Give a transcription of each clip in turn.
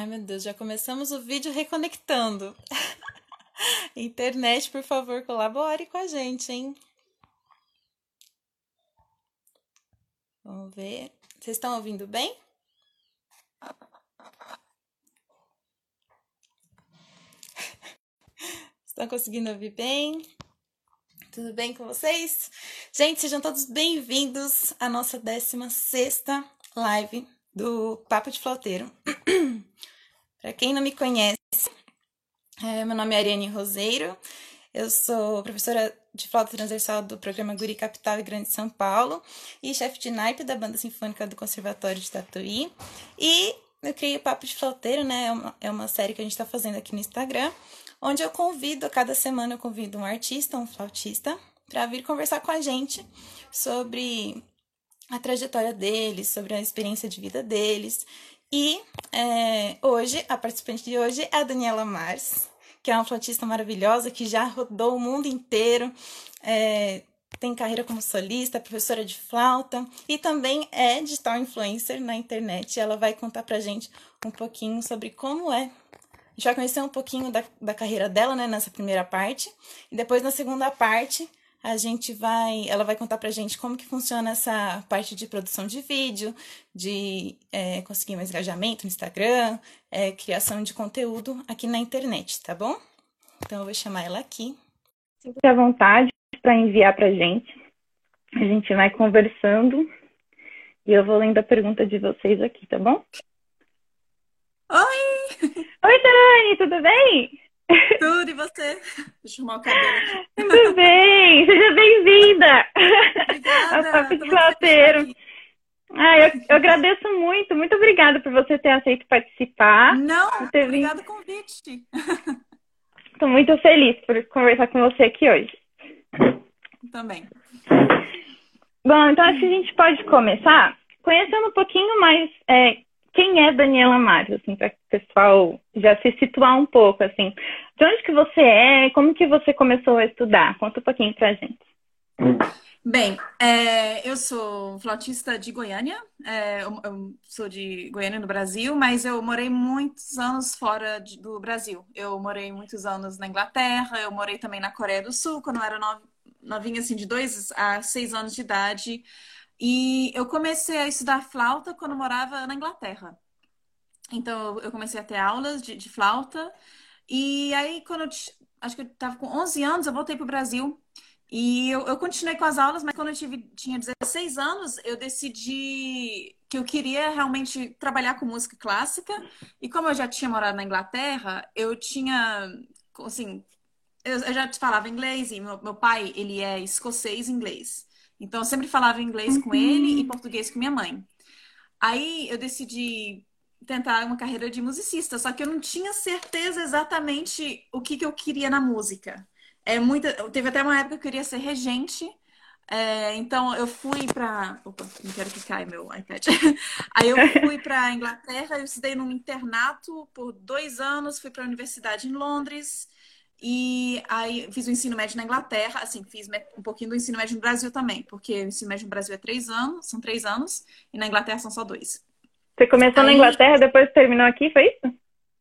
Ai, meu Deus, já começamos o vídeo reconectando. Internet, por favor, colabore com a gente, hein? Vamos ver. Vocês estão ouvindo bem? Estão conseguindo ouvir bem? Tudo bem com vocês? Gente, sejam todos bem-vindos à nossa 16 live do Papo de Flauteiro. Para quem não me conhece, é, meu nome é Ariane Roseiro, eu sou professora de flauta transversal do programa Guri Capital e Grande São Paulo e chefe de naipe da Banda Sinfônica do Conservatório de Tatuí. E eu criei o Papo de Flauteiro, né? É uma, é uma série que a gente está fazendo aqui no Instagram, onde eu convido, cada semana eu convido um artista, um flautista, para vir conversar com a gente sobre a trajetória deles, sobre a experiência de vida deles. E é, hoje, a participante de hoje é a Daniela Mars, que é uma flautista maravilhosa, que já rodou o mundo inteiro, é, tem carreira como solista, professora de flauta e também é digital influencer na internet. Ela vai contar pra gente um pouquinho sobre como é gente vai conhecer um pouquinho da, da carreira dela, né, nessa primeira parte. E depois, na segunda parte, a gente vai. Ela vai contar pra gente como que funciona essa parte de produção de vídeo, de é, conseguir mais engajamento no Instagram, é, criação de conteúdo aqui na internet, tá bom? Então eu vou chamar ela aqui. Fique à vontade para enviar pra gente. A gente vai conversando e eu vou lendo a pergunta de vocês aqui, tá bom? Oi! Oi, Dani, tudo bem? Tudo, e você? Deixa eu arrumar o cabelo aqui. Tudo bem, seja bem-vinda ao Papo de Flateiro. Ah, eu, eu, agradeço muito, muito obrigada por você ter aceito participar. Não, ter obrigada pelo convite. Estou muito feliz por conversar com você aqui hoje. Também. Bom, então acho que a gente pode começar conhecendo um pouquinho mais é, quem é Daniela Mares, assim, para o pessoal já se situar um pouco, assim. De onde que você é? Como que você começou a estudar? Conta um pouquinho pra gente. Bem, é, eu sou flautista de Goiânia, é, eu, eu, sou de Goiânia no Brasil, mas eu morei muitos anos fora de, do Brasil. Eu morei muitos anos na Inglaterra, eu morei também na Coreia do Sul, quando eu era novinha, assim, de dois a seis anos de idade. E eu comecei a estudar flauta quando morava na Inglaterra. Então, eu comecei a ter aulas de, de flauta. E aí, quando eu acho que eu estava com 11 anos, eu voltei para o Brasil. E eu, eu, continuei com as aulas, mas quando eu tive, tinha 16 anos, eu decidi que eu queria realmente trabalhar com música clássica. E como eu já tinha morado na Inglaterra, eu tinha, assim, eu, eu já falava inglês e meu, meu pai, ele é escocês inglês. Então, eu sempre falava inglês com ele e uhum. português com minha mãe. Aí, eu decidi tentar uma carreira de musicista, só que eu não tinha certeza exatamente o que, que eu queria na música. É muita, teve até uma época que eu queria ser regente, é, então eu fui para, opa, não quero que caia meu iPad. Aí eu fui para Inglaterra, eu estudei num internato por dois anos, fui para a universidade em Londres. E aí fiz o ensino médio na Inglaterra, assim, fiz um pouquinho do ensino médio no Brasil também, porque o ensino médio no Brasil é três anos, são três anos, e na Inglaterra são só dois. Você começou aí... na Inglaterra, depois terminou aqui, foi isso?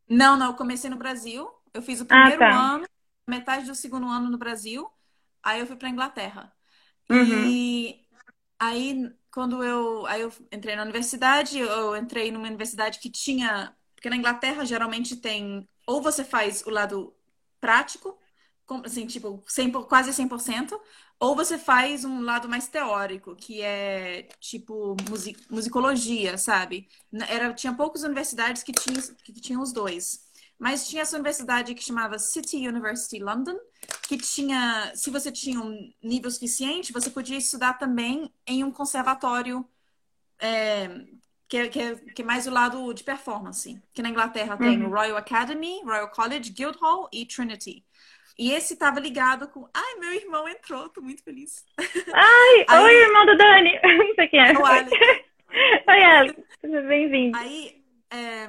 Não, não, eu comecei no Brasil. Eu fiz o primeiro ah, tá. ano, metade do segundo ano no Brasil, aí eu fui pra Inglaterra. Uhum. E aí, quando eu, aí eu entrei na universidade, eu entrei numa universidade que tinha. Porque na Inglaterra geralmente tem. Ou você faz o lado prático, assim, tipo, 100, quase 100%, ou você faz um lado mais teórico, que é tipo music, musicologia, sabe? Era, tinha poucas universidades que tinham, que tinham os dois. Mas tinha essa universidade que chamava City University London, que tinha, se você tinha um nível suficiente, você podia estudar também em um conservatório é, que é, que, é, que é mais o lado de performance. Que na Inglaterra uhum. tem o Royal Academy, Royal College, Guildhall e Trinity. E esse estava ligado com. Ai, meu irmão entrou, tô muito feliz. Ai, Aí... oi, irmão do Dani. Não sei quem é. O Alex. oi, Alex. Bem-vindo. Aí, é...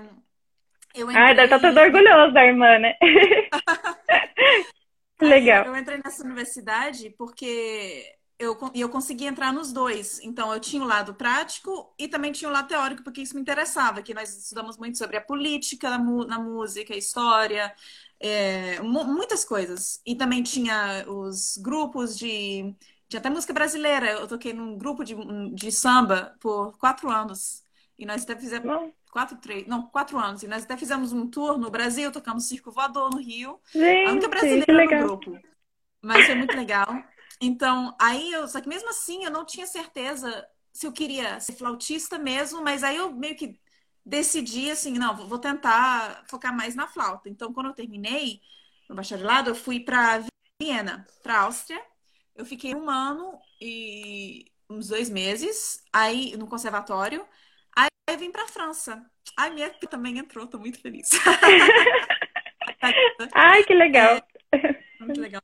eu entrei... Ai, deve estar todo orgulhoso da irmã, né? Legal. eu entrei nessa universidade porque eu, eu consegui entrar nos dois. Então, eu tinha o lado prático e também tinha o lado teórico, porque isso me interessava, que nós estudamos muito sobre a política na, música, a história, é, muitas coisas. E também tinha os grupos de, de até música brasileira. Eu toquei num grupo de, de samba por quatro anos. E nós até fizemos. Quatro, três, não, quatro anos. E nós até fizemos um tour no Brasil, tocamos Circo Voador no Rio. Gente, a única brasileira no grupo. Mas foi muito legal. Então, aí eu, só que mesmo assim eu não tinha certeza se eu queria ser flautista mesmo, mas aí eu meio que decidi assim, não, vou tentar focar mais na flauta. Então, quando eu terminei no bacharelado, eu fui para Viena, para Áustria. Eu fiquei um ano e uns dois meses aí no conservatório. Aí eu vim para França. Ai, minha também entrou, tô muito feliz. Ai, que legal. É, muito legal.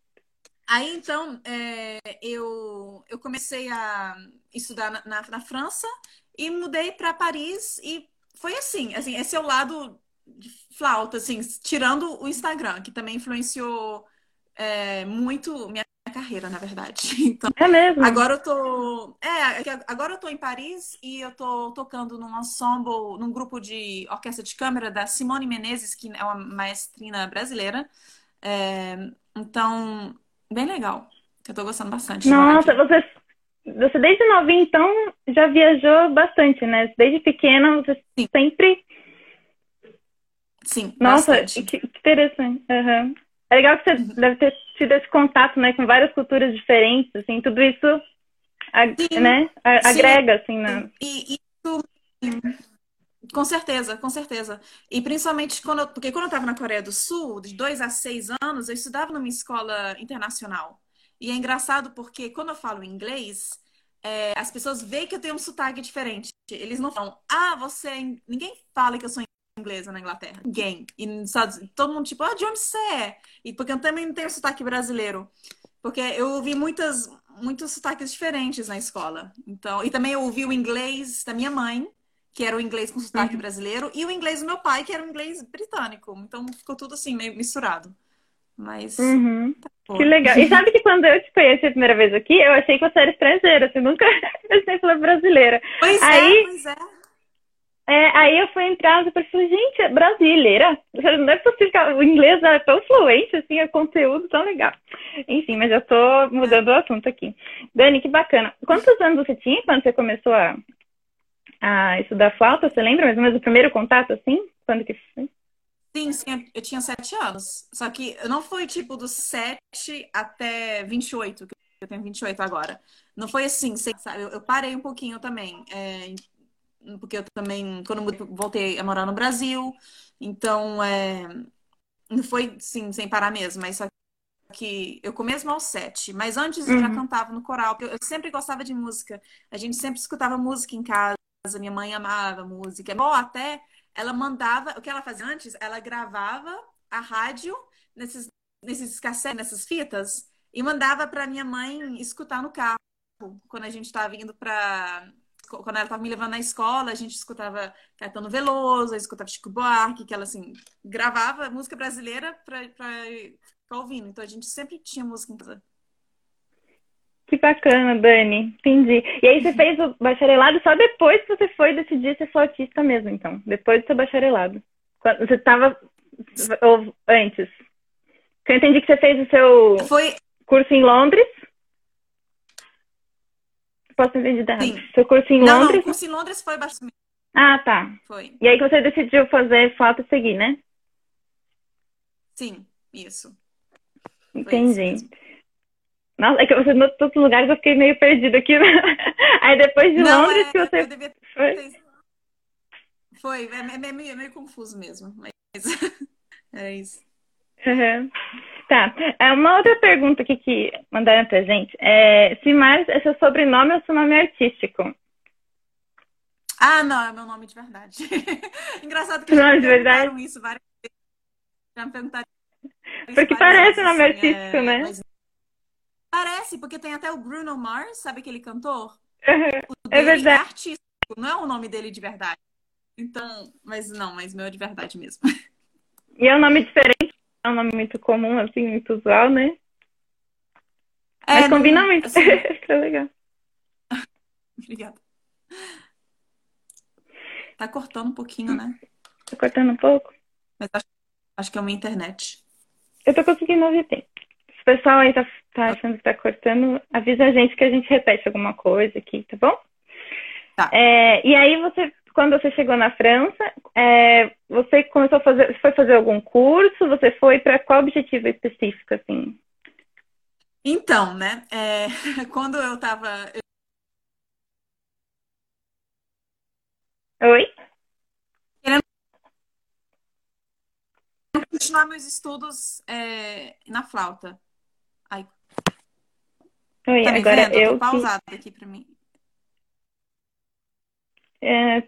Aí, então, é, eu, eu comecei a estudar na, na, na França e mudei para Paris e foi assim, assim, esse é o lado de flauta, assim, tirando o Instagram, que também influenciou é, muito minha carreira, na verdade. Então, é mesmo? Agora eu tô. É, agora eu tô em Paris e eu tô tocando num ensemble, num grupo de orquestra de câmara da Simone Menezes, que é uma maestrina brasileira. É, então, bem legal. Eu tô gostando bastante. Nossa, você, você desde novinha, então, já viajou bastante, né? Desde pequena, você Sim. sempre. Sim, Nossa, bastante. que interessante. Uhum. É legal que você uhum. deve ter tido esse contato, né, com várias culturas diferentes, assim, tudo isso, ag né, agrega, assim, né? E, isso com certeza, com certeza. E principalmente quando eu, porque quando eu estava na Coreia do Sul, de dois a seis anos, eu estudava numa escola internacional. E é engraçado porque quando eu falo inglês, é, as pessoas veem que eu tenho um sotaque diferente. Eles não falam, ah, você. É ninguém fala que eu sou inglesa na Inglaterra. Ninguém. E todo mundo, tipo, ah, de onde você é? E porque eu também não tenho sotaque brasileiro. Porque eu ouvi muitas, muitos sotaques diferentes na escola. Então, e também eu ouvi o inglês da minha mãe, que era o inglês com sotaque uhum. brasileiro, e o inglês do meu pai, que era o inglês britânico. Então ficou tudo assim, meio misturado. Mas. Uhum. Tá que legal. E sabe que quando eu te conheci a primeira vez aqui, eu achei que você era estrangeira, você nunca pensei falar brasileira. Pois é, aí, é, pois é. É, aí eu fui entrar e falei, gente, é brasileira? Não é possível que o inglês é tão fluente, assim, é conteúdo tão legal. Enfim, mas eu tô mudando o assunto aqui. Dani, que bacana. Quantos anos você tinha quando você começou a, a estudar flauta, você lembra mais ou menos o primeiro contato, assim? Quando que foi? Sim, sim, eu tinha sete anos. Só que não foi tipo dos sete até 28, que eu tenho 28 agora. Não foi assim, sabe? Eu parei um pouquinho também. É, porque eu também, quando voltei a morar no Brasil, então é, não foi sim, sem parar mesmo, mas só que eu comecei aos sete, mas antes eu já uhum. cantava no coral, eu, eu sempre gostava de música. A gente sempre escutava música em casa minha mãe amava música. Bom, até ela mandava, o que ela fazia antes, ela gravava a rádio nesses, nesses cassetes, nessas fitas, e mandava para minha mãe escutar no carro. Quando a gente estava indo para. Quando ela estava me levando na escola, a gente escutava Caetano Veloso, escutava Chico Buarque, que ela, assim, gravava música brasileira para ficar ouvindo. Então a gente sempre tinha música em casa. Que bacana, Dani. Entendi. E aí você fez o bacharelado só depois que você foi decidir ser flautista mesmo, então. Depois do seu bacharelado. Você estava ou antes? Eu entendi que você fez o seu foi... curso em Londres. Posso entender errado? Sim. Seu curso em não, Londres? Não, o curso em Londres foi bastante. Ah, tá. Foi. E aí que você decidiu fazer flauta e seguir, né? Sim, isso. Entendi. Nossa, é que você em todos os lugares eu fiquei meio perdida aqui. Né? Aí depois de Não, Londres é, que você. Devia... Foi? Foi, é, é, meio, é meio confuso mesmo. Mas é isso. Uhum. Tá. É uma outra pergunta aqui que mandaram pra gente. É, se mais é seu sobrenome ou seu nome artístico? Ah, não, é meu nome de verdade. Engraçado que já me perguntaram isso várias vezes. Já me perguntaram Porque parece vezes, nome assim, artístico, é... né? Mas Parece, porque tem até o Bruno Mars, sabe aquele cantor? Uhum. É verdade. É artístico, não é o nome dele de verdade. Então, mas não, mas meu é de verdade mesmo. E é um nome diferente, é um nome muito comum, assim, muito usual, né? É, Mas combina não, muito. Assim... legal. Obrigada. Tá cortando um pouquinho, né? Tá cortando um pouco? Mas acho, acho que é uma internet. Eu tô conseguindo ouvir bem. Se o pessoal aí tá, tá achando que tá cortando, avisa a gente que a gente repete alguma coisa aqui, tá bom? Tá. É, e aí você, quando você chegou na França, é, você começou a fazer, você foi fazer algum curso? Você foi para qual objetivo específico, assim? Então, né? É, quando eu tava. Oi? Querendo continuar meus estudos é, na flauta. Oi, tá agora vendo? eu. Tô pausado aqui pra mim. É,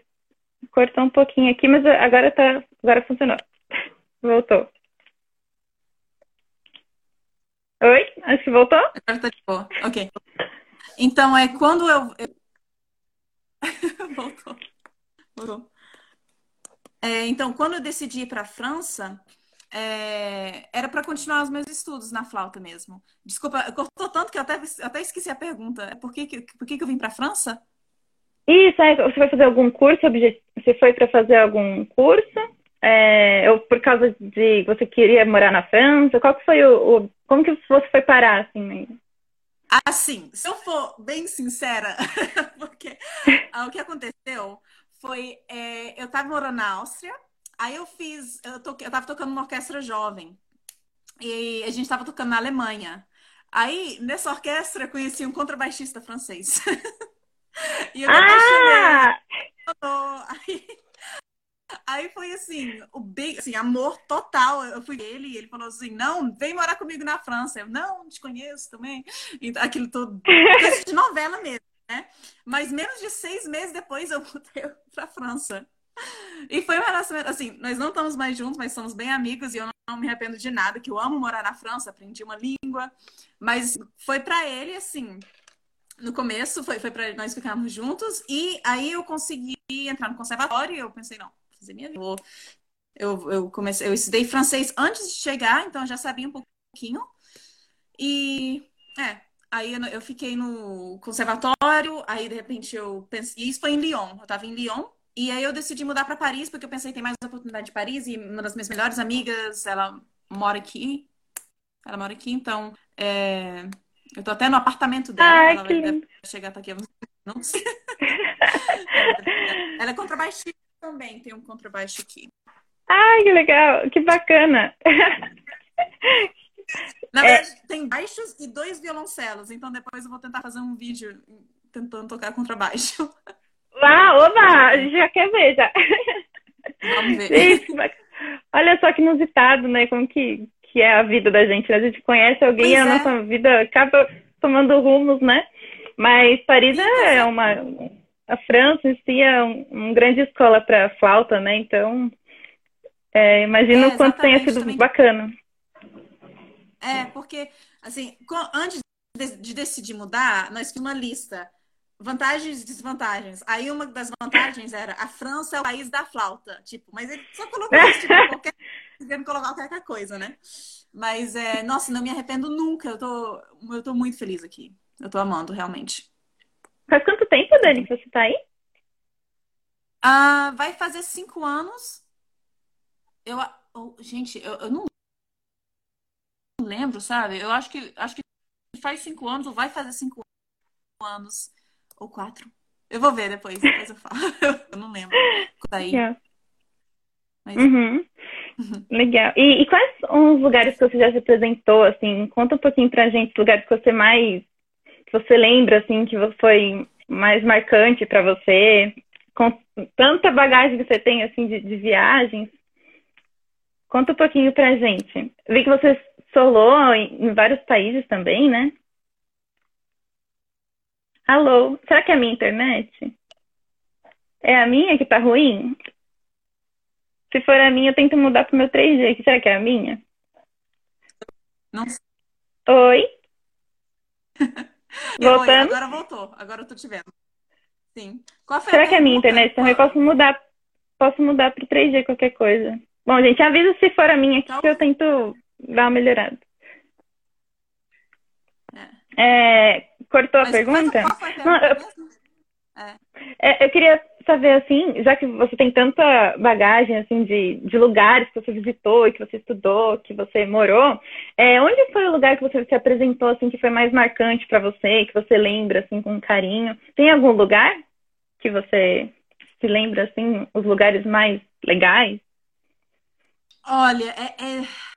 cortou um pouquinho aqui, mas agora tá. Agora funcionou. Voltou. Oi? Acho que voltou? Agora tá de boa. Ok. Então, é quando eu. voltou. Voltou. É, então, quando eu decidi ir para a França, é, era para continuar os meus estudos na flauta mesmo. Desculpa, cortou tanto que eu até, até esqueci a pergunta. Por que, por que, que eu vim para a França? Isso, é, você vai fazer algum curso? Você foi para fazer algum curso? É, ou por causa de você queria morar na França? Qual que foi o, o como que você foi parar assim? Assim, se eu for bem sincera, porque ah, o que aconteceu foi é, eu estava morando na Áustria, aí eu fiz, eu, to, eu tava tocando uma orquestra jovem e a gente estava tocando na Alemanha. Aí nessa orquestra eu conheci um contrabaixista francês. e eu ah! Aí, aí foi assim, o bem, assim, amor total. Eu fui ele e ele falou assim: não, vem morar comigo na França. Eu, não, te conheço também. Então, aquilo tudo. Coisa de novela mesmo, né? Mas menos de seis meses depois eu voltei pra França. E foi um relacionamento, assim, nós não estamos mais juntos, mas somos bem amigos e eu não me arrependo de nada, que eu amo morar na França, aprendi uma língua, mas foi para ele, assim, no começo foi, foi para nós ficarmos juntos e aí eu consegui entrar no conservatório e eu pensei, não, fazer minha vida. Eu, eu comecei, eu estudei francês antes de chegar, então já sabia um pouquinho. E é, aí eu, eu fiquei no conservatório, aí de repente eu pensei, e isso foi em Lyon, eu estava em Lyon, e aí eu decidi mudar para Paris porque eu pensei tem mais oportunidade de Paris e uma das minhas melhores amigas, ela mora aqui. Ela mora aqui, então é, eu tô até no apartamento dela. Ai, ela que... vai chegar aqui não sei. ela é contrabaixista também, tem um contrabaixo aqui. Ai, que legal, que bacana. Na é. verdade, é... tem baixos e dois violoncelos, então depois eu vou tentar fazer um vídeo tentando tocar contrabaixo. Ah, oba! A gente já quer ver já. Vamos ver. olha só que inusitado, né? Como que, que é a vida da gente. Né? A gente conhece alguém e a é. nossa vida acaba tomando rumos, né? Mas Paris é, é uma. A França em si é um, uma grande escola para flauta, né? Então, é, imagino o quanto tenha sido também. bacana. É, porque, assim, antes de decidir mudar, nós fizemos uma lista. Vantagens e desvantagens. Aí uma das vantagens era a França é o país da flauta. Tipo, mas ele só colocou isso, tipo, qualquer, querendo colocar qualquer coisa, né? Mas, é, nossa, não me arrependo nunca. Eu tô, eu tô muito feliz aqui. Eu tô amando, realmente. Faz quanto tempo, Dani, que você tá aí? Ah, vai fazer cinco anos. Eu, oh, gente, eu, eu não lembro, sabe? Eu acho que acho que faz cinco anos ou vai fazer cinco anos ou quatro. Eu vou ver depois, depois eu falo. eu não lembro. Daí. Yeah. Mas... Uhum. Legal. E, e, quais são os lugares que você já se apresentou, assim? Conta um pouquinho pra gente, lugares que você mais... que você lembra, assim, que foi mais marcante para você? Com tanta bagagem que você tem, assim, de, de viagens. Conta um pouquinho pra gente. Vi que você solou em vários países também, né? Alô? Será que é a minha internet? É a minha que tá ruim? Se for a minha, eu tento mudar pro meu 3G. Será que é a minha? Não sei. Oi? Voltando? Oi, agora voltou. Agora eu tô te vendo. Sim. Será que é a minha internet também? Posso mudar, posso mudar pro 3G qualquer coisa. Bom, gente, avisa se for a minha aqui então... que eu tento dar uma melhorada. É. É, cortou Mas a pergunta? A pergunta Não, eu... É. eu queria saber, assim, já que você tem tanta bagagem, assim, de, de lugares que você visitou e que você estudou, que você morou, é, onde foi o lugar que você se apresentou, assim, que foi mais marcante para você, que você lembra, assim, com carinho? Tem algum lugar que você se lembra, assim, os lugares mais legais? Olha, é... é...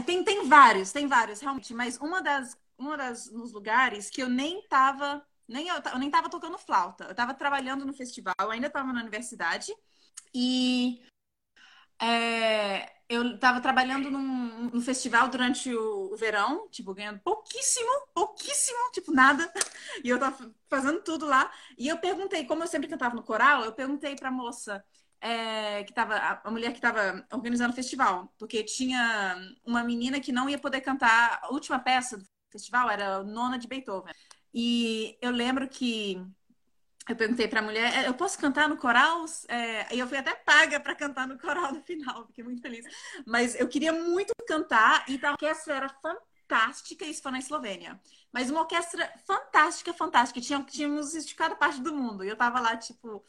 Tem, tem vários, tem vários, realmente, mas uma das, uma das nos lugares que eu nem tava nem eu, eu nem tava tocando flauta. Eu tava trabalhando no festival, ainda tava na universidade. E é, eu tava trabalhando num, num festival durante o, o, verão, tipo, ganhando pouquíssimo, pouquíssimo, tipo, nada. E eu tava fazendo tudo lá. E eu perguntei, como eu sempre cantava no coral, eu perguntei pra moça. É, que tava, a mulher que estava organizando o festival, porque tinha uma menina que não ia poder cantar a última peça do festival, era Nona de Beethoven. E eu lembro que eu perguntei para a mulher, é, eu posso cantar no coral? É, e eu fui até paga para cantar no coral no final, fiquei muito feliz. Mas eu queria muito cantar e a orquestra era fantástica, isso foi na Eslovênia. Mas uma orquestra fantástica, fantástica. Tinha, tínhamos esticado parte do mundo. E eu tava lá, tipo,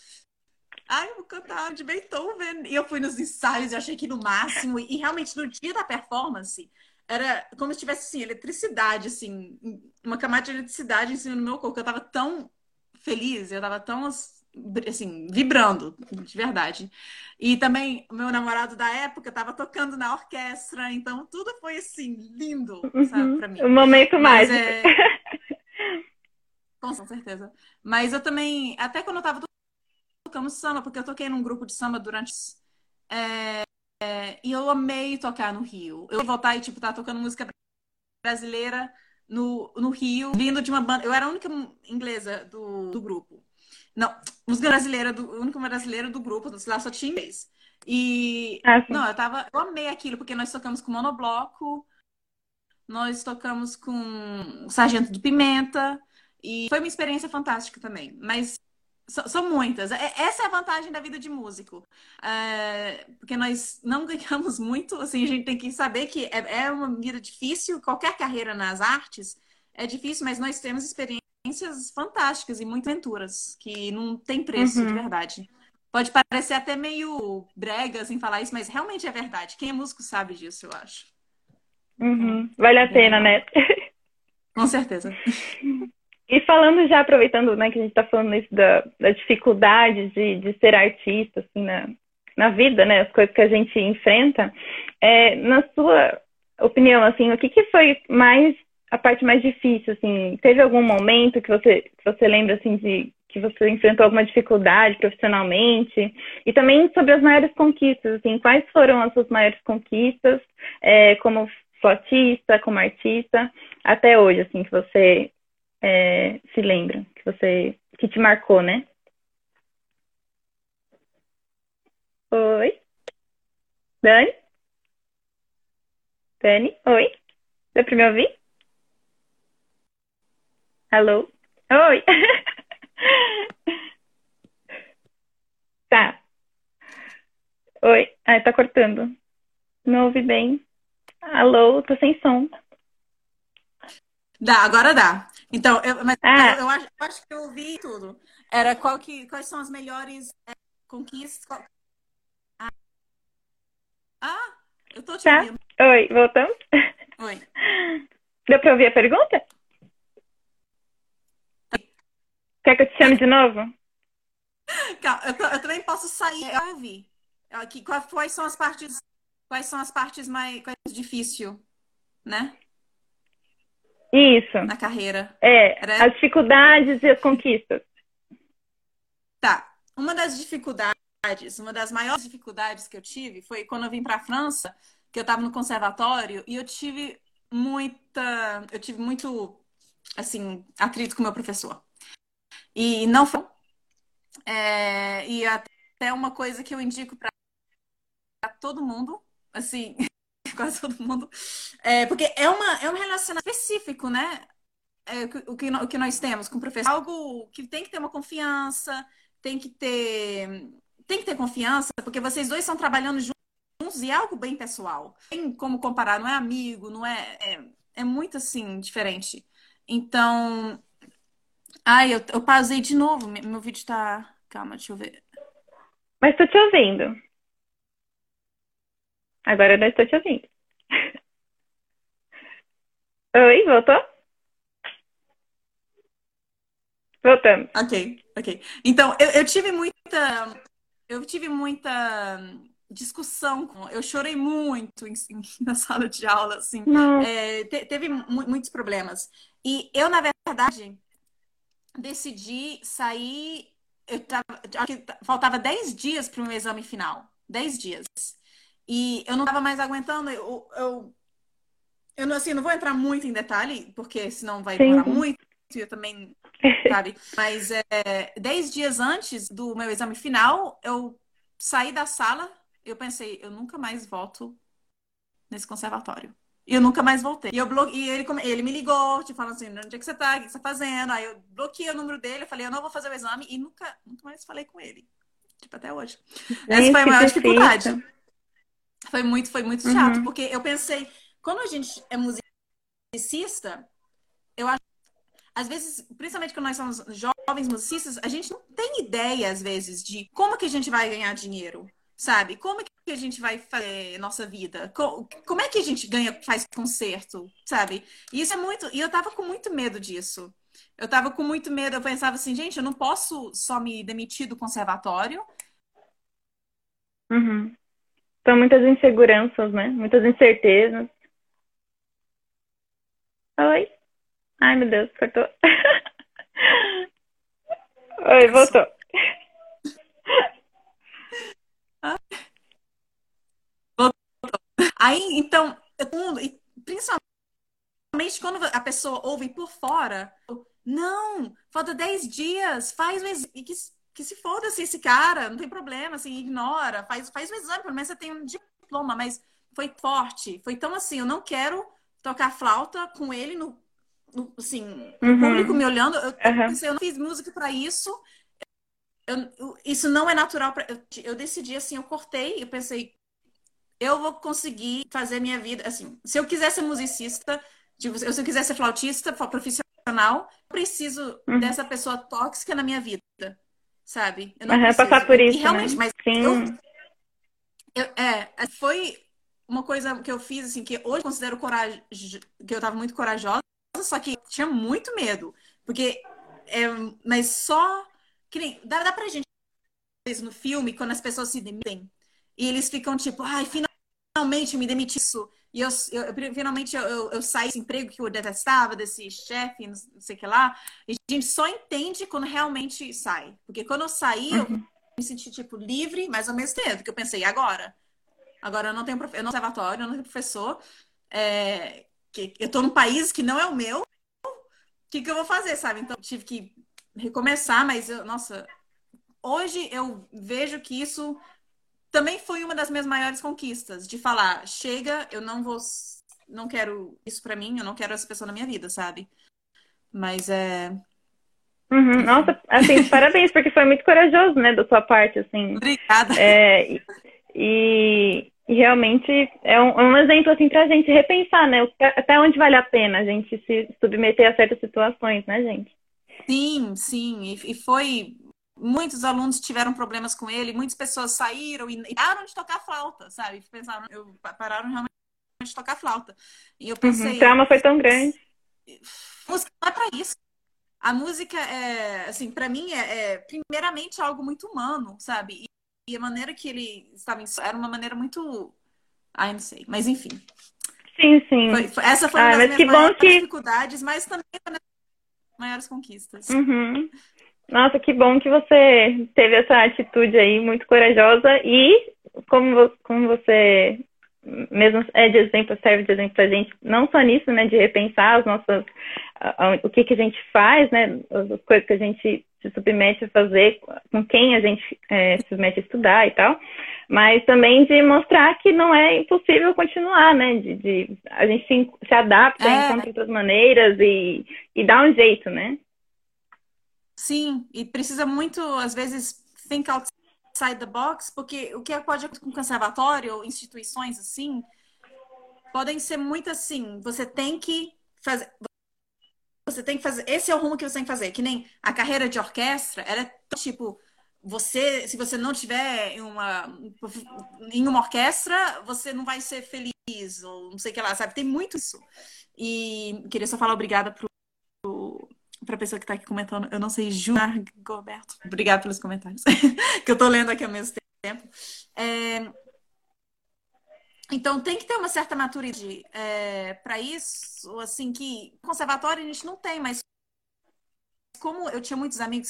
ai, eu vou cantar de Beethoven. E eu fui nos ensaios e achei que no máximo. E, realmente, no dia da performance, era como se tivesse assim, eletricidade, assim, uma camada de eletricidade em cima do meu corpo. Eu tava tão feliz, eu tava tão assim, vibrando, de verdade. E também o meu namorado da época tava tocando na orquestra, então tudo foi assim, lindo, uhum. sabe, pra mim. Um momento mais. É... Com certeza. Mas eu também, até quando eu tava tocando samba, porque eu toquei num grupo de samba durante. É, é, e eu amei tocar no Rio. Eu voltar e, tipo, tá tocando música brasileira no, no Rio, vindo de uma banda. Eu era a única inglesa do, do grupo. Não, música brasileira, do, única brasileira do grupo, lá só tinha inglês. E. Ah, não, eu tava. Eu amei aquilo, porque nós tocamos com monobloco, nós tocamos com o Sargento do Pimenta, e foi uma experiência fantástica também. Mas são muitas. É, essa é a vantagem da vida de músico. É, porque nós não ganhamos muito, assim, a gente tem que saber que é, é, uma vida difícil, qualquer carreira nas artes é difícil, mas nós temos experiências fantásticas e muitas aventuras, que não tem preço, uhum. de verdade. Pode parecer até meio brega, assim, falar isso, mas realmente é verdade. Quem é músico sabe disso, eu acho. Uhum. Vale a pena, né? Com certeza. E falando já, aproveitando né, que a gente está falando isso da, da dificuldade de, de ser artista, assim, na, na vida, né, as coisas que a gente enfrenta, é, na sua opinião, assim, o que, que foi mais a parte mais difícil, assim, teve algum momento que você, que você lembra, assim, de que você enfrentou alguma dificuldade profissionalmente? E também sobre as maiores conquistas, assim, quais foram as suas maiores conquistas é, como flautista, como artista, até hoje, assim, que você é, se lembra, que você que te marcou, né? Oi? Dani? Dani? Oi? Dá pra me ouvir? Alô? Oi? tá. Oi? Ai, tá cortando. Não ouvi bem. Alô? Tô sem som. Dá, agora dá. Então, eu, mas ah. eu, eu, acho, eu, acho, que eu ouvi tudo. Era qual que, quais são as melhores é, conquistas? Qual... Ah. ah, eu tô te tá. ouvindo. Oi, voltamos? Oi. Deu pra ouvir a pergunta? Quer que eu te chame de novo? Calma, eu, eu também posso sair. Eu ouvi. Aqui, quais são as partes? Quais são as partes mais, mais difíceis, né? Isso. Na carreira. É, Era... as dificuldades e as conquistas. Tá. Uma das dificuldades, uma das maiores dificuldades que eu tive foi quando eu vim para a França, que eu estava no conservatório e eu tive muita, eu tive muito assim, atrito com o meu professor. E não foi é, e até uma coisa que eu indico para todo mundo, assim, quase todo mundo. É, porque é, uma, é um relacionamento específico, né? É, o, que, o que nós temos com o professor. Algo que tem que ter uma confiança, tem que ter. Tem que ter confiança, porque vocês dois estão trabalhando juntos e é algo bem pessoal. Tem como comparar, não é amigo, não é. É, é muito assim, diferente. Então. Ai, eu, eu pausei de novo. Meu vídeo tá. Calma, deixa eu ver. Mas tô te ouvindo. Agora eu não estou te ouvindo. Oi, voltou? Voltamos. Ok, ok. Então, eu, eu tive muita. Eu tive muita discussão com. Eu chorei muito em, na sala de aula, assim. É, te, teve muitos problemas. E eu, na verdade, decidi sair. Eu tava, faltava 10 dias para o meu exame final. 10 dias. E eu não estava mais aguentando. Eu, eu, eu não, assim, não vou entrar muito em detalhe, porque senão vai demorar muito. Eu também, sabe? Mas é, dez dias antes do meu exame final, eu saí da sala. Eu pensei, eu nunca mais volto nesse conservatório. E eu nunca mais voltei. E, eu blo... e ele, ele me ligou, te falando assim, onde é que você tá? O que você tá fazendo? Aí eu bloqueei o número dele, eu falei, eu não vou fazer o exame. E nunca, nunca mais falei com ele. Tipo, até hoje. Essa foi a maior dificuldade. Foi muito, foi muito chato, uhum. porque eu pensei, quando a gente é musicista, eu acho às vezes, principalmente quando nós somos jovens musicistas, a gente não tem ideia, às vezes, de como que a gente vai ganhar dinheiro, sabe? Como que a gente vai fazer nossa vida? Como é que a gente ganha, faz concerto, sabe? E isso é muito. E eu tava com muito medo disso. Eu tava com muito medo, eu pensava assim, gente, eu não posso só me demitir do conservatório. Uhum. São muitas inseguranças, né? Muitas incertezas. Oi? Ai, meu Deus, cortou. Oi, voltou. Aí, então, principalmente quando a pessoa ouve por fora, não, falta 10 dias, faz o exame que se foda-se esse cara, não tem problema, assim, ignora, faz, faz o exame, pelo menos você tem um diploma, mas foi forte, foi tão assim, eu não quero tocar flauta com ele no, no assim, uhum. o público me olhando, eu, uhum. pensei, eu não fiz música para isso, eu, isso não é natural, pra, eu, eu decidi assim, eu cortei, eu pensei, eu vou conseguir fazer minha vida, assim, se eu quiser ser musicista, tipo, se eu quiser ser flautista profissional, preciso uhum. dessa pessoa tóxica na minha vida sabe? Eu não uhum, passar por isso. E realmente, né? mas Sim. Eu, eu, é, foi uma coisa que eu fiz, assim, que hoje considero coragem, que eu tava muito corajosa, só que tinha muito medo. Porque, é, mas só. Que nem, dá, dá pra gente no filme, quando as pessoas se demitem, e eles ficam tipo, ai, finalmente me demiti isso. E eu, eu, eu finalmente eu, eu, saí desse emprego que eu detestava, desse chefe, não sei o que lá. E a gente só entende quando realmente sai. Porque quando eu saí, uhum. eu me senti, tipo, livre, mas ao mesmo tempo, que eu pensei, agora? Agora eu não tenho, eu não tenho observatório, eu não tenho professor. É, que, eu tô num país que não é o meu. O que, que eu vou fazer, sabe? Então, tive que recomeçar, mas, eu, nossa, hoje eu vejo que isso também foi uma das minhas maiores conquistas, de falar, chega, eu não vou, não quero isso para mim, eu não quero essa pessoa na minha vida, sabe? Mas é. Uhum. Nossa, assim, parabéns, porque foi muito corajoso, né, da sua parte, assim. Obrigada. É, e, e, realmente é um, um, exemplo, assim, pra gente repensar, né, até onde vale a pena a gente se submeter a certas situações, né, gente? Sim, sim, e, e foi muitos alunos tiveram problemas com ele, muitas pessoas saíram e pararam de tocar flauta, sabe? Pensaram, eu, pararam realmente de tocar flauta. E eu pensei. Uhum, o trauma foi tão grande. Música não é pra isso. A música é, assim, para mim é, é, primeiramente algo muito humano, sabe? E, e, a maneira que ele estava em era uma maneira muito, ai, não sei, mas enfim. Sim, sim. Foi, foi, essa foi ah, uma das minhas maiores que... dificuldades, mas também uma das maiores conquistas. Uhum. Nossa, que bom que você teve essa atitude aí muito corajosa e como, como você mesmo é de exemplo, serve de exemplo pra gente, não só nisso, né, de repensar as nossas, o que que a gente faz, né, as coisas que a gente se submete a fazer, com quem a gente é, se submete a estudar e tal, mas também de mostrar que não é impossível continuar, né, de, de a gente se, se adapta, é. encontra outras maneiras e, e dá um jeito, né. Sim, e precisa muito, às vezes, think outside the box, porque o que pode acontecer com conservatório ou instituições assim, podem ser muito assim, você tem que fazer você tem que fazer, esse é o rumo que você tem que fazer, que nem a carreira de orquestra, ela é tipo, você, se você não tiver em uma, em uma orquestra, você não vai ser feliz, ou não sei o que lá, sabe? Tem muito isso. E queria só falar obrigada pro, para a pessoa que está aqui comentando. Eu não sei, Junar Goberto. Obrigada pelos comentários. que eu estou lendo aqui ao mesmo tempo. É... Então, tem que ter uma certa maturidade é, para isso, assim, que conservatório a gente não tem, mas como eu tinha muitos amigos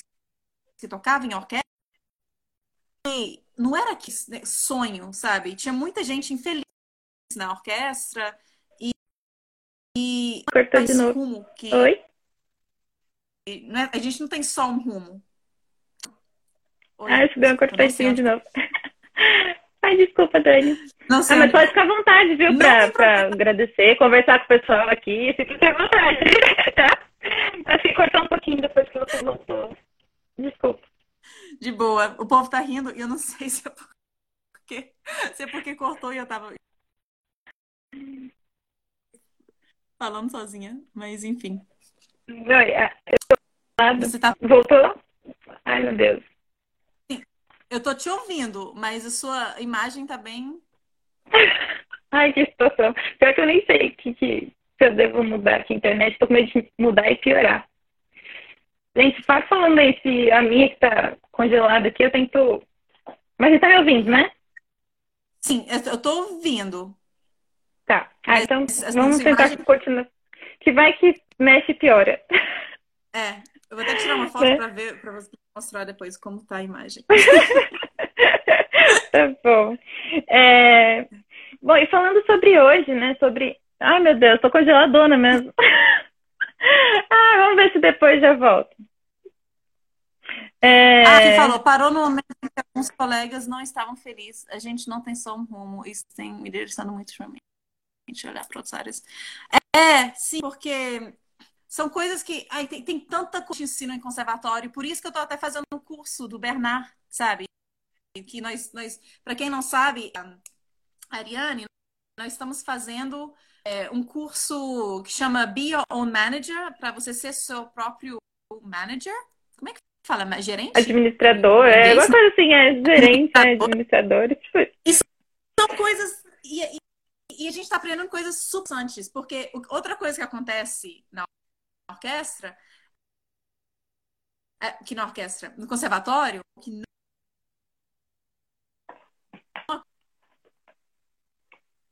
que tocavam em orquestra, não era que né, sonho, sabe? Tinha muita gente infeliz na orquestra e, e Cortou de novo. Que Oi? É, a gente não tem só um rumo. Oi, ah, deu uma cortadinha de novo. Ai, desculpa, Dani. Não sei. Ah, mas pode ficar à vontade, viu? Pra, pra agradecer, conversar com o pessoal aqui. Fique à vontade, tá? Assim, cortar um pouquinho depois que você voltou. Desculpa. De boa. O povo tá rindo e eu não sei se é porque, se é porque cortou e eu tava falando sozinha. Mas, enfim. É, eu tô... Você tá... Voltou? Ai, meu Deus. Eu tô te ouvindo, mas a sua imagem tá bem. Ai, que situação. Pior que eu nem sei que, que, se eu devo mudar aqui a internet, tô com medo de mudar e piorar. Gente, vai falando aí se a minha que tá congelada aqui, eu tento. Mas você tá me ouvindo, né? Sim, eu tô ouvindo. Tá. Ah, então vamos tentar continuar. Que vai que mexe e piora. É, eu vou até tirar uma foto é. para ver, para você mostrar depois como tá a imagem. tá bom. É... Bom, e falando sobre hoje, né? Sobre. Ai, meu Deus, tô congeladona mesmo. ah, vamos ver se depois já volto. É... Ah, que falou, parou no momento em que alguns colegas não estavam felizes. A gente não tem só um rumo, isso tem me direcionado muito para mim. Gente olhar para outras áreas. É, sim, porque são coisas que ai, tem, tem tanta coisa de ensino em conservatório, por isso que eu estou até fazendo um curso do Bernard, sabe? Que nós, nós para quem não sabe, a Ariane, nós estamos fazendo é, um curso que chama Be Your Own Manager, para você ser seu próprio manager. Como é que fala? Gerente? Administrador, é, é uma coisa assim, é gerente, é administrador. Tipo... Isso são coisas. E, e, e a gente está aprendendo coisas substantes, porque outra coisa que acontece na orquestra, é, que na orquestra, no conservatório, que não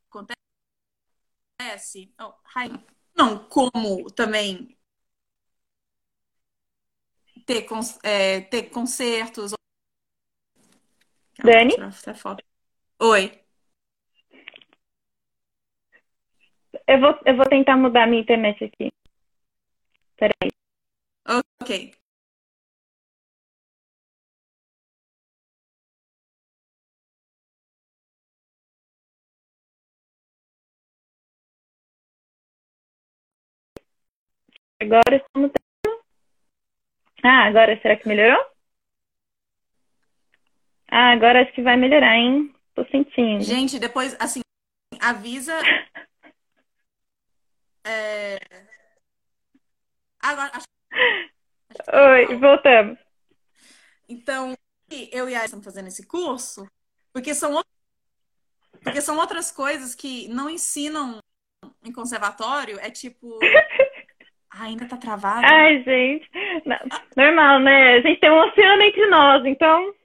acontece, não como também ter, é, ter concertos. Dani? Oi. Eu vou, eu vou tentar mudar minha internet aqui. Peraí. Ok. Agora estamos. Ah, agora será que melhorou? Ah, agora acho que vai melhorar, hein? Tô sentindo. Gente, depois, assim, avisa. É... Agora, acho... Oi, voltamos. Então, eu e a estamos fazendo esse curso porque são, porque são outras coisas que não ensinam em conservatório. É tipo. Ah, ainda tá travado? Ai, gente. Normal, né? A gente tem um oceano entre nós, então.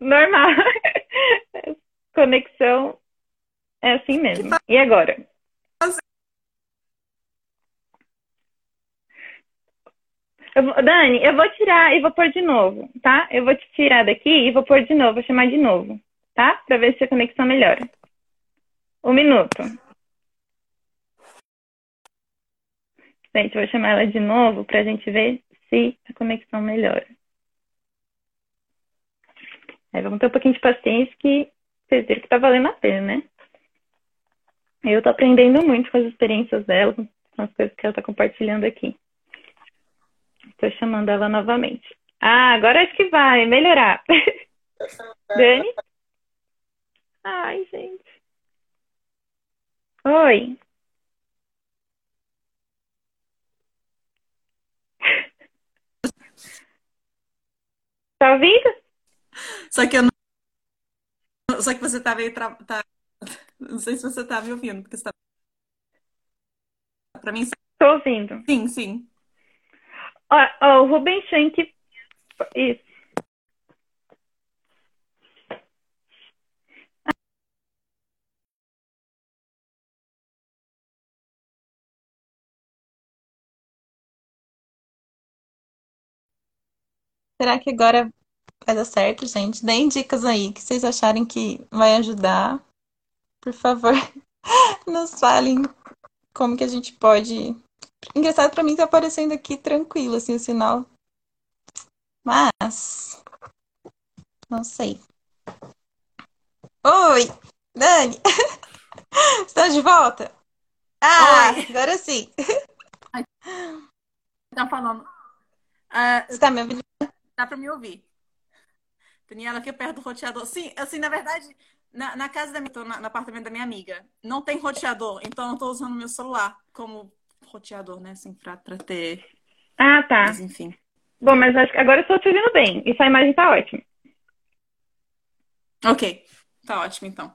Normal. Conexão é assim mesmo. E agora? Eu Dani, eu vou tirar e vou pôr de novo, tá? Eu vou te tirar daqui e vou pôr de novo, vou chamar de novo, tá? Pra ver se a conexão melhora. Um minuto. Gente, vou chamar ela de novo pra gente ver se a conexão melhora. Aí vamos ter um pouquinho de paciência que vocês viram que tá valendo a pena, né? Eu tô aprendendo muito com as experiências dela, com as coisas que ela tá compartilhando aqui. Estou chamando ela novamente. Ah, agora acho que vai melhorar. Dani? Ai, gente. Oi. Tá ouvindo? Só que eu não... Só que você tá meio tra... tá... Não sei se você tá me ouvindo, porque você tá... Pra mim, Tô ouvindo. sim, sim. O Rubem Schenck. Isso. Será que agora vai dar certo, gente? Deem dicas aí que vocês acharem que vai ajudar. Por favor, nos falem como que a gente pode. Engraçado pra mim tá aparecendo aqui tranquilo, assim, o sinal. Mas, não sei. Oi, Dani! Estão de volta? Ah, Oi. agora sim. Tá falando. Ah, Você tá me ouvindo? dá pra me ouvir. Daniela, aqui perto do roteador. Sim, assim, na verdade, na, na casa da minha, tô na- no apartamento da minha amiga, não tem roteador, então eu tô usando meu celular como roteador, né? Assim, pra, pra ter. Ah, tá. Mas enfim. Bom, mas acho que agora eu estou te ouvindo bem. E sua imagem tá ótima. Ok, tá ótimo então.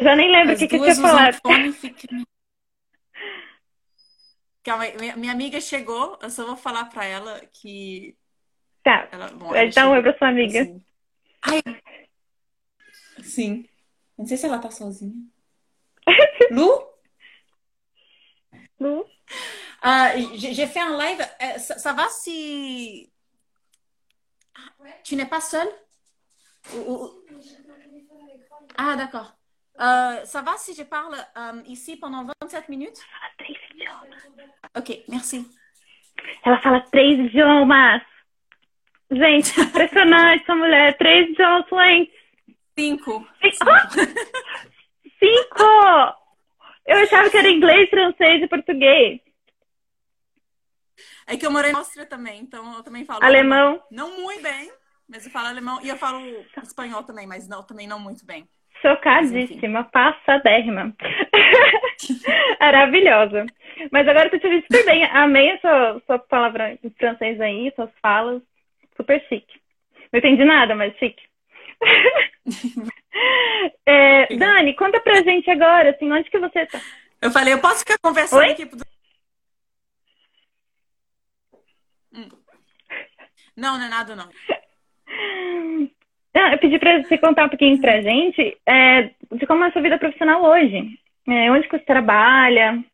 Já nem lembro o que, que eu falado. fone fica. Calma aí, minha, minha amiga chegou, eu só vou falar pra ela que Tá. ela, bom, ela oi chegou. pra sua amiga. Assim. Ai, sim. Não sei se ela tá sozinha. Lu? Ah, j'ai fait un live. Ça, ça va si tu n'es pas seule? Ou- Ah, d'accord. Euh, ça va si je parle euh, ici pendant 27 minutes? Ok, merci. Ela fala três idiomas. Gente, impressionante essa mulher. Três idiomas fluentes. Cinco. Cinco! Cinco! Eu achava que era inglês, francês e português. É que eu morei na Áustria também, então eu também falo Alemão. Não muito bem, mas eu falo alemão e eu falo espanhol também, mas não, também não muito bem. Chocadíssima, passadérrima. Maravilhosa. Mas agora eu tô te ouvindo super bem. Amei a sua, sua palavra em francês aí, suas falas. Super chique. Não entendi nada, mas chique. É, Dani, conta pra gente agora, assim, onde que você tá? Eu falei, eu posso ficar conversando Oi? aqui pro... Hum. Não, não é nada, não. Eu pedi pra você contar um pouquinho pra gente é, de como é a sua vida profissional hoje. É, onde que você trabalha?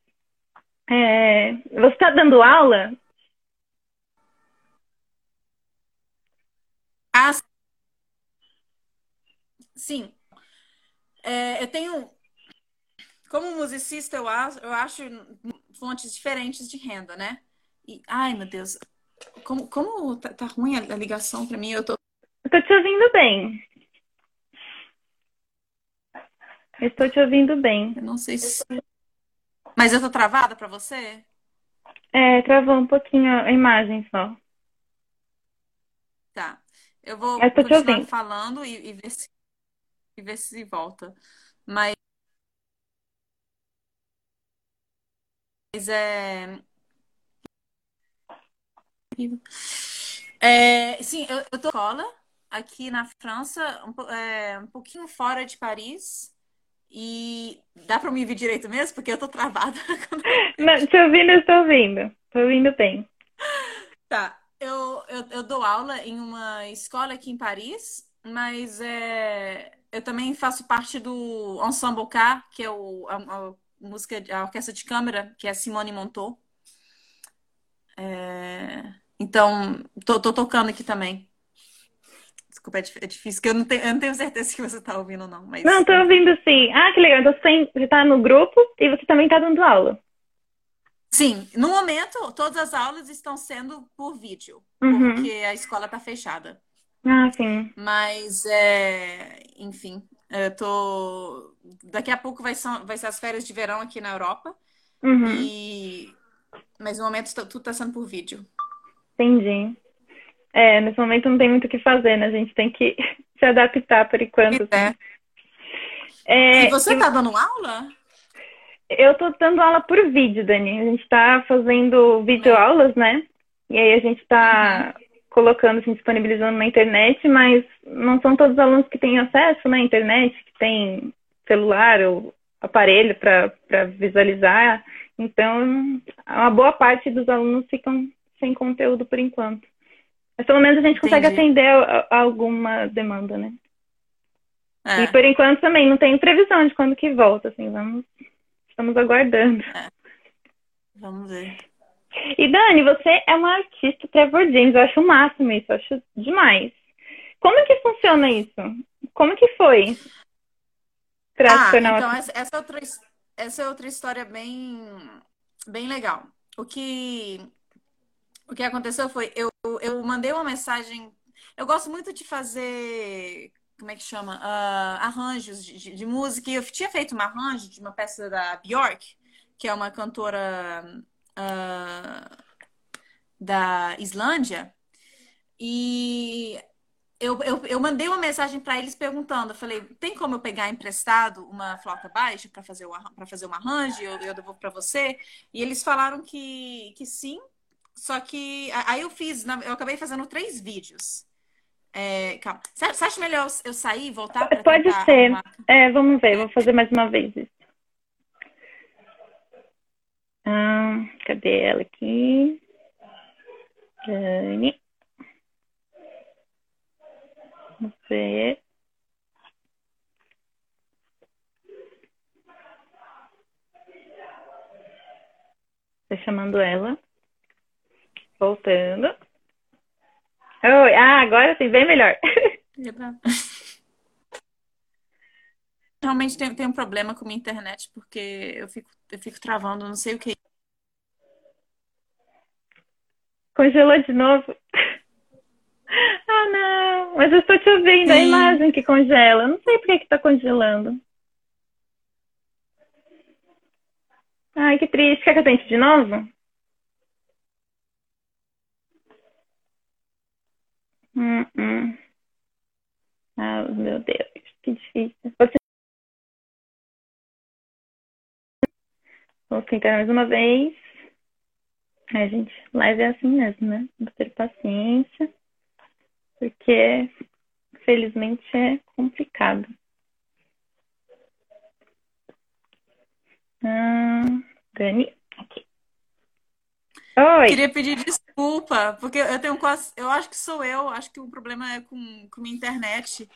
É, você tá dando aula? Ah, sim. É, eu tenho, como musicista, eu acho, eu acho fontes diferentes de renda, né? E, ai, meu Deus, como, como tá, tá ruim a, a ligação pra mim? Eu tô. Eu tô te ouvindo bem. Eu estou te ouvindo bem. Eu não sei se. Mas eu tô travada pra você? É, travou um pouquinho a imagem só. Tá. Eu vou Eu continuar falando e, e ver se, e ver se volta. Mas é. É, sim, eu, eu tô escola aqui na França, um, é, um pouquinho fora de Paris. E dá pra me ouvir direito mesmo? Porque eu tô travada. Não, te ouvindo, eu estou ouvindo. Tô ouvindo bem. Tá, eu, eu, eu dou aula em uma escola aqui em Paris, mas é, eu também faço parte do Ensemble K, que é o, a, a música, a orquestra de câmara, que é a Simone montou. É, então, tô, tô tocando aqui também. Desculpa, é é difícil, que eu não tenho, eu não tenho certeza que você tá ouvindo, ou não, mas Não, tô ouvindo sim. Ah, que legal. Então você, tem, você tá no grupo e você também tá dando aula. sim, no momento, todas as aulas estão sendo por vídeo, Uhum. porque a escola tá fechada. Ah, sim. Mas, é, enfim, eu tô. Daqui a pouco vai ser, vai ser as férias de verão aqui na Europa. Uhum. E... Mas no momento tá- tudo está sendo por vídeo. Entendi. É, nesse momento não tem muito o que fazer, né? A gente tem que se adaptar por enquanto. É. Assim. É, e você tá dando aula? Eu tô dando aula por vídeo, Dani. A gente tá fazendo videoaulas, né? E aí a gente tá uhum. Colocando, assim, disponibilizando na internet, mas não são todos os alunos que têm acesso na internet, que tem celular ou aparelho para visualizar. Então, uma boa parte dos alunos ficam sem conteúdo por enquanto. Mas pelo menos a gente consegue Entendi. atender a, a alguma demanda, né? É. E por enquanto também não tem previsão de quando que volta, assim, vamos, estamos aguardando. É. Vamos ver. E Dani, você é uma artista Trevor James, eu acho o máximo isso, eu acho demais. Como que funciona isso? Como que foi? Ah, então essa, essa, é outra, essa é outra história bem, bem legal. O que, o que aconteceu foi, eu, eu mandei uma mensagem. Eu gosto muito de fazer, como é que chama? Uh, arranjos de, de, de, música. E eu tinha feito um arranjo de uma peça da Bjork, que é uma cantora uh, da Islândia. E eu, eu, eu mandei uma mensagem para eles perguntando, eu falei, tem como eu pegar emprestado uma flauta baixa para fazer para fazer um arranjo, eu, eu devolvo para você? E eles falaram que, que sim, só que aí eu fiz, eu acabei fazendo três vídeos. É, calma. Você acha melhor eu sair e voltar? Pode ser. É, vamos ver, vou fazer mais uma vez isso. Ah, cadê ela aqui? Dani. Vamos ver. Tô chamando ela. Voltando. Oi, ah, agora sim, bem melhor. Realmente tem, tem um problema com minha internet, porque eu fico, eu fico travando, não sei o que. Congelou de novo? Ah, não. Mas eu estou te ouvindo, Sim. a imagem que congela. Eu não sei por que está congelando. Ai, que triste. Quer que eu tente de novo? Hum, hum. Ah, meu Deus, que difícil. Você... Vou tentar mais uma vez. Ai, gente, live é assim mesmo, né? Vou ter paciência, porque felizmente é complicado. Ah, Dani, aqui. Oi. Queria pedir desculpa, porque eu tenho quase. Eu acho que sou eu, acho que o problema é com, com minha internet.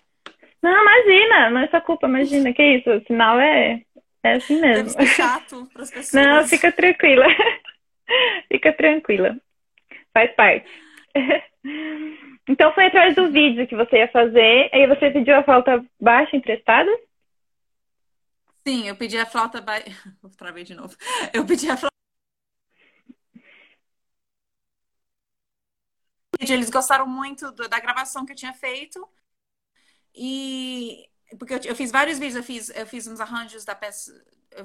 Não, imagina, não é sua culpa, imagina, que isso, o sinal é, é assim mesmo. Deve ser chato para as pessoas. Não, fica tranquila. fica tranquila. Faz parte. Então foi atrás do vídeo que você ia fazer, aí você pediu a flauta baixa emprestada? Sim, eu pedi a flauta baixa. Travei de novo. Eu pedi a flauta Eles gostaram muito da gravação que eu tinha feito. E porque eu, eu, fiz vários vídeos, eu fiz, eu fiz uns arranjos da peça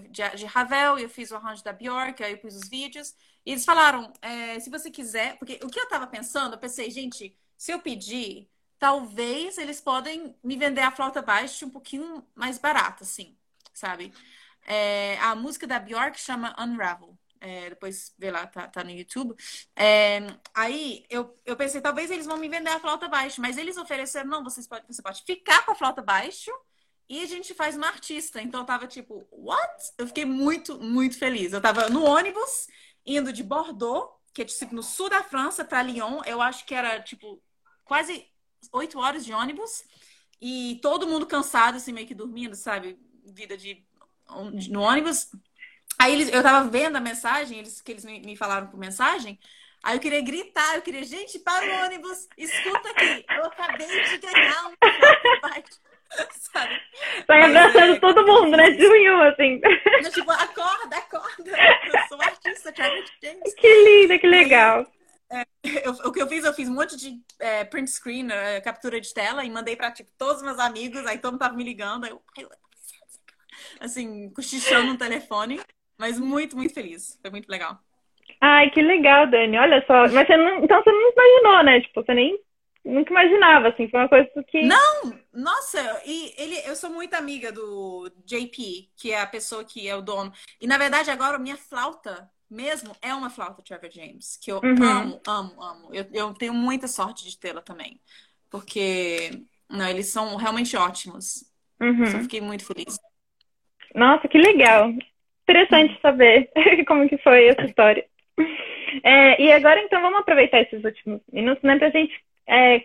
de, de Ravel, eu fiz o arranjo da Bjork, aí eu pus os vídeos. E eles falaram, é, se você quiser, porque o que eu tava pensando, eu pensei, gente, se eu pedir, talvez eles podem me vender a flauta baixa um pouquinho mais barata, assim, sabe? É, a música da Bjork chama Unravel. É, depois vê lá, tá, tá no YouTube. É, aí eu, eu pensei, talvez eles vão me vender a flauta baixo, mas eles ofereceram, não, vocês pode, você pode ficar com a flauta baixo e a gente faz uma artista. Então eu tava tipo, what? Eu fiquei muito, muito feliz. Eu tava no ônibus, indo de Bordeaux, que é tipo, no sul da França, para Lyon. Eu acho que era tipo quase oito horas de ônibus. E todo mundo cansado, assim, meio que dormindo, sabe? Vida de no ônibus. Aí eles, eu tava vendo a mensagem, eles, que eles me, me falaram por mensagem. Aí eu queria gritar, eu queria, gente, para o ônibus, escuta aqui, eu acabei de ganhar um sabe? Vai abraçando é, todo mundo, né? De um assim. Eu, tipo, acorda, acorda. Eu sou artista, Travis James. Que linda, que legal. É, eu, o que eu fiz, eu fiz um monte de é, print screen, é, captura de tela, e mandei pra tipo, todos os meus amigos, aí todo mundo tava me ligando, aí eu, assim, cochichando no telefone. Mas muito, muito feliz. Foi muito legal. Ai, que legal, Dani. Olha só. Mas você não, então você não imaginou, né? Tipo, você nem nunca imaginava, assim. Foi uma coisa que. Não! Nossa, e ele, eu sou muito amiga do JP, que é a pessoa que é o dono. E na verdade, agora minha flauta mesmo é uma flauta Trevor James, que eu uhum. amo, amo, amo. Eu, eu tenho muita sorte de tê-la também. Porque não, eles são realmente ótimos. Uhum. Só fiquei muito feliz. Nossa, que legal. Interessante saber como que foi essa história. É, e agora, então, vamos aproveitar esses últimos minutos, né, pra gente é,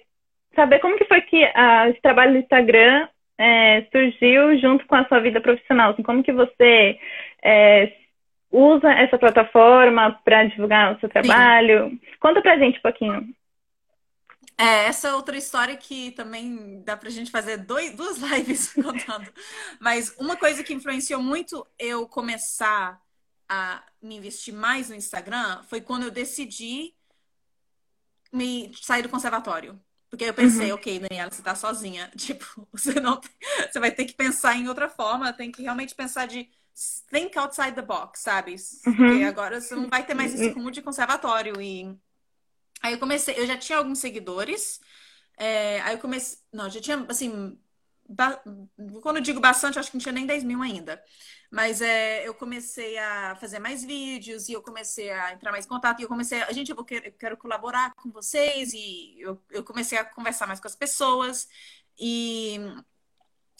saber como que foi que a, esse trabalho no Instagram é, surgiu junto com a sua vida profissional. Assim, como que você é, usa essa plataforma para divulgar o seu trabalho? Sim. Conta pra gente um pouquinho. É, essa é outra história que também dá pra gente fazer dois, duas lives contando. Mas uma coisa que influenciou muito eu começar a me investir mais no Instagram foi quando eu decidi me sair do conservatório. Porque eu pensei, uhum. ok, Daniela, você tá sozinha. Tipo, você não você vai ter que pensar em outra forma, tem que realmente pensar de think outside the box, sabe? Uhum. Porque agora você não vai ter mais esse rumo de conservatório e Aí eu comecei, eu já tinha alguns seguidores. É, aí eu comecei. Não, já tinha, assim. Ba... Quando eu digo bastante, acho que não tinha nem 10 mil ainda. Mas é, eu comecei a fazer mais vídeos e eu comecei a entrar mais em contato. E eu comecei a. Gente, eu, vou, eu quero colaborar com vocês. E eu, eu comecei a conversar mais com as pessoas. E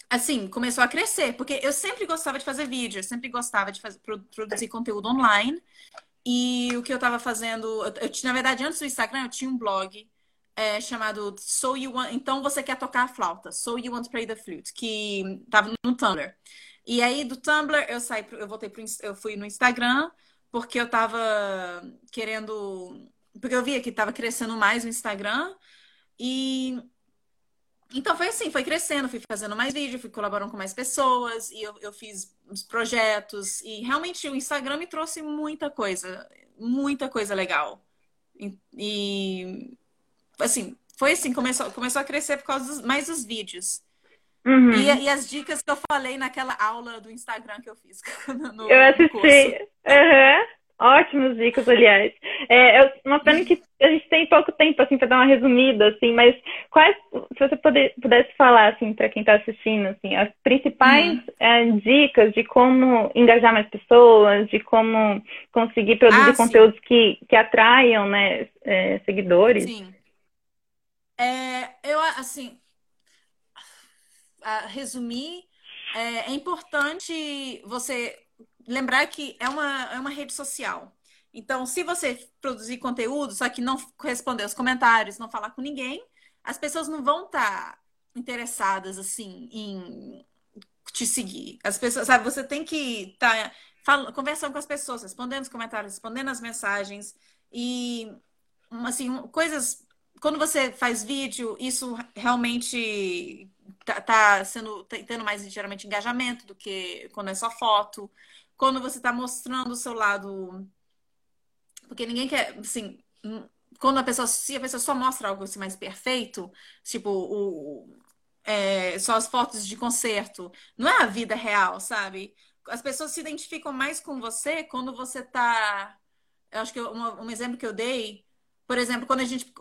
assim, começou a crescer, porque eu sempre gostava de fazer vídeo, eu sempre gostava de fazer, produzir conteúdo online. E o que eu estava fazendo, eu, eu, na verdade, antes do Instagram, eu tinha um blog é, chamado So You Want, então você quer tocar a flauta, So You Want to Play the Flute, que estava no Tumblr. E aí do Tumblr eu saí, eu voltei pro, eu fui no Instagram porque eu estava querendo, porque eu via que estava crescendo mais o Instagram e então foi assim, foi crescendo, fui fazendo mais vídeo, fui colaborando com mais pessoas, e eu, eu fiz uns projetos, e realmente o Instagram me trouxe muita coisa, muita coisa legal. E, e assim, foi assim, começou, começou a crescer por causa dos, mais dos vídeos. Uhum. E, e, as dicas que eu falei naquela aula do Instagram que eu fiz. No, eu assisti. Uhum. Ótimas dicas, aliás. É, uma pena que a gente tem pouco tempo, assim, para dar uma resumida, assim, mas quais, se você poder, pudesse falar, assim, para quem está assistindo, assim, as principais hum. é, dicas de como engajar mais pessoas, de como conseguir produzir ah, conteúdos que, que atraiam, né, é, seguidores. Sim. É, eu, assim, resumir, é, é importante você lembrar que é uma, é uma rede social. Então, se você produzir conteúdo, só que não responder os comentários, não falar com ninguém, as pessoas não vão estar tá interessadas assim em te seguir. As pessoas, sabe, você tem que estar tá conversando com as pessoas, respondendo os comentários, respondendo as mensagens e assim, coisas quando você faz vídeo, isso realmente tá, tá sendo tá tendo mais geralmente engajamento do que quando é só foto quando você está mostrando o seu lado. Porque ninguém quer, assim, quando a pessoa, se a pessoa só mostra algo assim mais perfeito, tipo, o, é, só as fotos de concerto, não é a vida real, sabe? As pessoas se identificam mais com você quando você tá. Eu acho que um, um exemplo que eu dei, por exemplo, quando a gente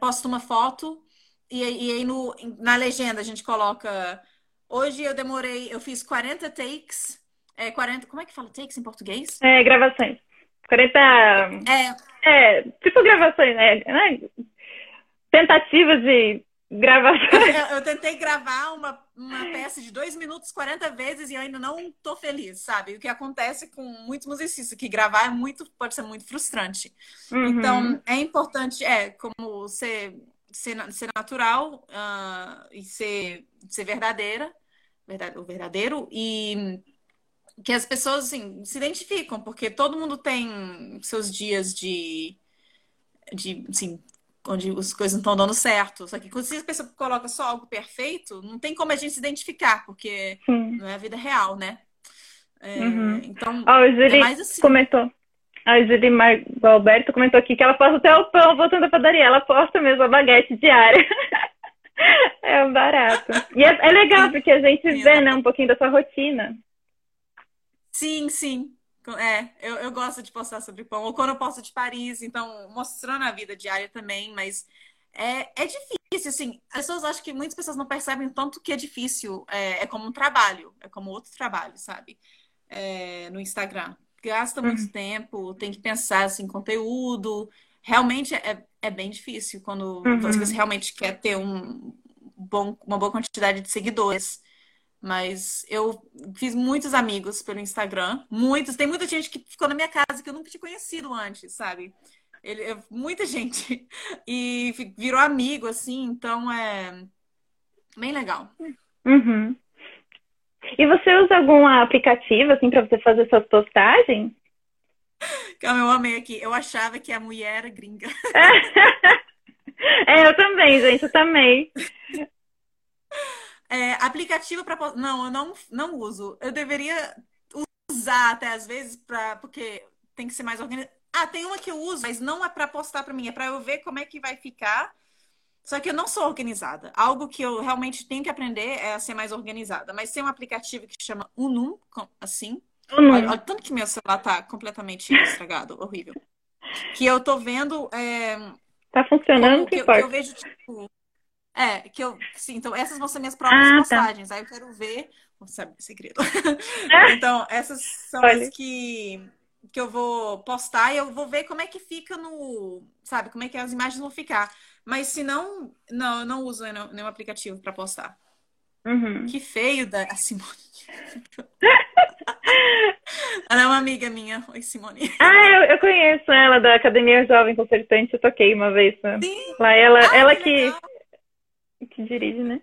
posta uma foto e, e aí no, na legenda a gente coloca. Hoje eu demorei, eu fiz 40 takes é, 40, como é que fala takes em português? É, gravações. 40. É. É, tipo gravações, né? né? Tentativas de gravação. Eu, eu, tentei gravar uma, uma peça de 2 minutos 40 vezes e eu ainda não tô feliz, sabe? O que acontece com muitos musicistas, que gravar é muito, pode ser muito frustrante. Uhum. Então, é importante, é, como ser, ser, ser natural uh, e ser, ser verdadeira, verdade, o verdadeiro, e que as pessoas assim, se identificam, porque todo mundo tem seus dias de, de assim, onde as coisas não estão dando certo. Só que se a pessoa coloca só algo perfeito, não tem como a gente se identificar, porque Sim. não é a vida real, né? É, uhum. Então, oh, o Júlio é assim. comentou. A Julie. Alberto comentou aqui que ela posta até o pão voltando da padaria. Ela posta mesmo a baguete diária. é um barato. E é, é legal, porque a gente vê, né, um pouquinho da sua rotina. Sim, sim. É, eu, eu gosto de postar sobre pão. Ou quando eu posto de Paris, então mostrando a vida diária também, mas é, é difícil, assim. As pessoas acham que muitas pessoas não percebem tanto que é difícil. É, é como um trabalho, é como outro trabalho, sabe? É, no Instagram. Gasta muito uhum. tempo, tem que pensar assim, conteúdo. Realmente é, é bem difícil quando uhum. você realmente quer ter um bom, uma boa quantidade de seguidores. Mas eu fiz muitos amigos pelo Instagram. Muitos. Tem muita gente que ficou na minha casa que eu nunca tinha conhecido antes, sabe? Ele, muita gente. E virou amigo, assim. Então é bem legal. Uhum. E você usa algum aplicativo, assim, para você fazer suas postagens? Calma, eu amei aqui. Eu achava que a mulher era gringa. é, eu também, gente. Eu também. É, aplicativo para não, eu não, não uso. Eu deveria usar até às vezes para porque tem que ser mais organizado. Ah, tem uma que eu uso, mas não é para postar para mim, é para eu ver como é que vai ficar. Só que eu não sou organizada. Algo que eu realmente tenho que aprender é a ser mais organizada. Mas tem um aplicativo que chama Unum, assim. Unum. Olha, olha, tanto que meu celular tá completamente estragado, horrível. Que eu tô vendo. É... Tá funcionando? Que, que, eu, eu vejo, tipo, é, que eu. Sim, então essas vão ser minhas próprias ah, tá. postagens. Tá. Aí eu quero ver. Sabe, segredo. então, essas são Olha. as que, que eu vou postar e eu vou ver como é que fica no. Sabe, como é que as imagens vão ficar. Mas se não, não, eu não uso nenhum aplicativo para postar. Uhum. Que feio da Simone. ela é uma amiga minha. Oi, Simone. Ah, eu, eu conheço ela da Academia Jovem Concertante. Eu toquei uma vez. Né? Sim. Lá ela, ah, ela que, que que dirige, né?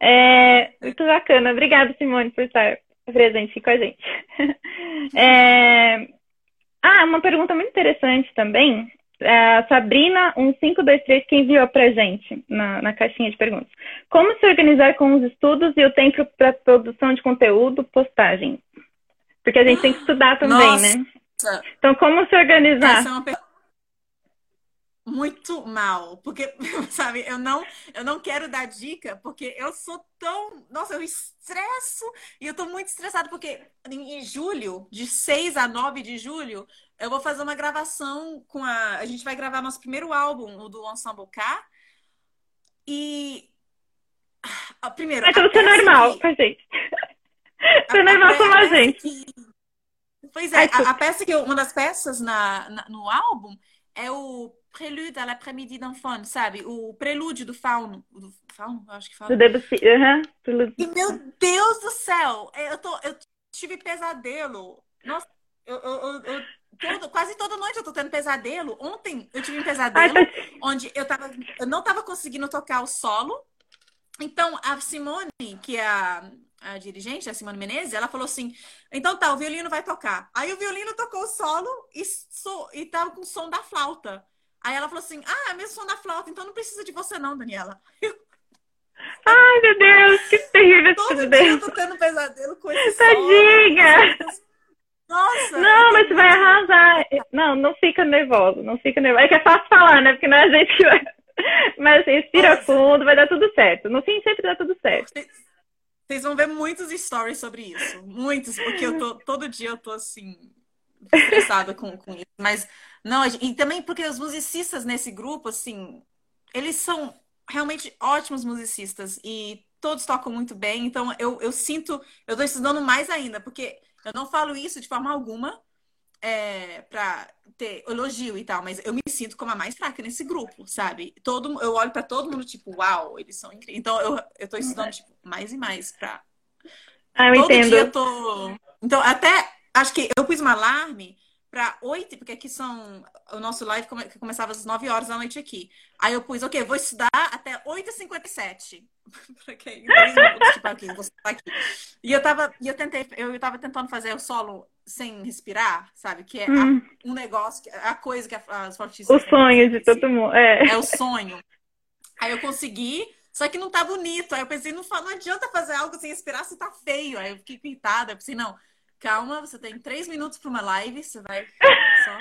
É, muito bacana. Obrigada, Simone, por estar presente aqui com a gente. É... Ah, uma pergunta muito interessante também. É a Sabrina, 1523, que enviou pra gente na, na caixinha de perguntas. Como se organizar com os estudos e o tempo para produção de conteúdo, postagem? Porque a gente tem que estudar também, Nossa. né? Então, como se organizar? Essa é uma muito mal, porque, sabe, eu não, eu não quero dar dica, porque eu sou tão, nossa, eu estresso e eu tô muito estressada porque em julho, de 6 a 9 de julho, eu vou fazer uma gravação com a, a gente vai gravar nosso primeiro álbum, o do Ensemble K. E ah, primeiro, então você é normal que... com a gente. Você é normal com a gente. Que... Pois é, a, a, peça que eu, uma das peças na, na no álbum é o Prelude à l'après-midi d'enfant, sabe? O prelúdio do Fauno. Do Fauno, acho que fala. Do Debussy. Uhum. E meu Deus do céu! Eu, tô, eu tive pesadelo. Nossa, eu, eu, eu todo, quase toda noite eu tô tendo pesadelo. Ontem eu tive um pesadelo Ai, tá... onde eu, tava, eu não tava conseguindo tocar o solo. Então, a Simone, que é a, a dirigente, a Simone Menezes, ela falou assim: então tá, o violino vai tocar. Aí o violino tocou o solo e, so, e tava com o som da flauta. Aí ela falou assim: Ah, é mesmo som da flauta, então não precisa de você, não, Daniela. Ai, meu Deus, que terrível Todo dia Deus. eu tô tendo pesadelo com esse Tadinha! Nossa! Não, mas você vai arrasar. Não, não fica nervoso, não fica nervoso. É que é fácil falar, né? Porque não é a gente que vai. Mas assim, respira Nossa. fundo, vai dar tudo certo. No fim, sempre dá tudo certo. Vocês vão ver muitos stories sobre isso. Muitos, porque eu tô, todo dia eu tô assim, estressada com, com isso. Mas não, e também porque os musicistas nesse grupo, assim, eles são realmente ótimos musicistas e todos tocam muito bem. Então eu, eu sinto, eu estou estudando mais ainda, porque eu não falo isso de forma alguma é, para ter elogio e tal, mas eu me sinto como a mais fraca nesse grupo, sabe? Todo, eu olho para todo mundo tipo, uau, eles são incríveis. Então eu, eu tô estudando tipo, mais e mais para. Ah, eu todo entendo. dia eu tô. Então, até acho que eu pus um alarme para 8, porque aqui são. O nosso live come, começava às 9 horas da noite aqui. Aí eu pus, ok, vou estudar até 8h57. porque tipo, aqui, vou aqui. E eu tava, e eu tentei, eu tava tentando fazer o solo sem respirar, sabe? Que é hum. a, um negócio, a coisa que as fortistas. O sonho de todo mundo. É. é o sonho. Aí eu consegui. Só que não tá bonito. Aí eu pensei, não, não adianta fazer algo sem respirar se tá feio. Aí eu fiquei pintada. Eu pensei, não, calma, você tem três minutos para uma live, você vai só...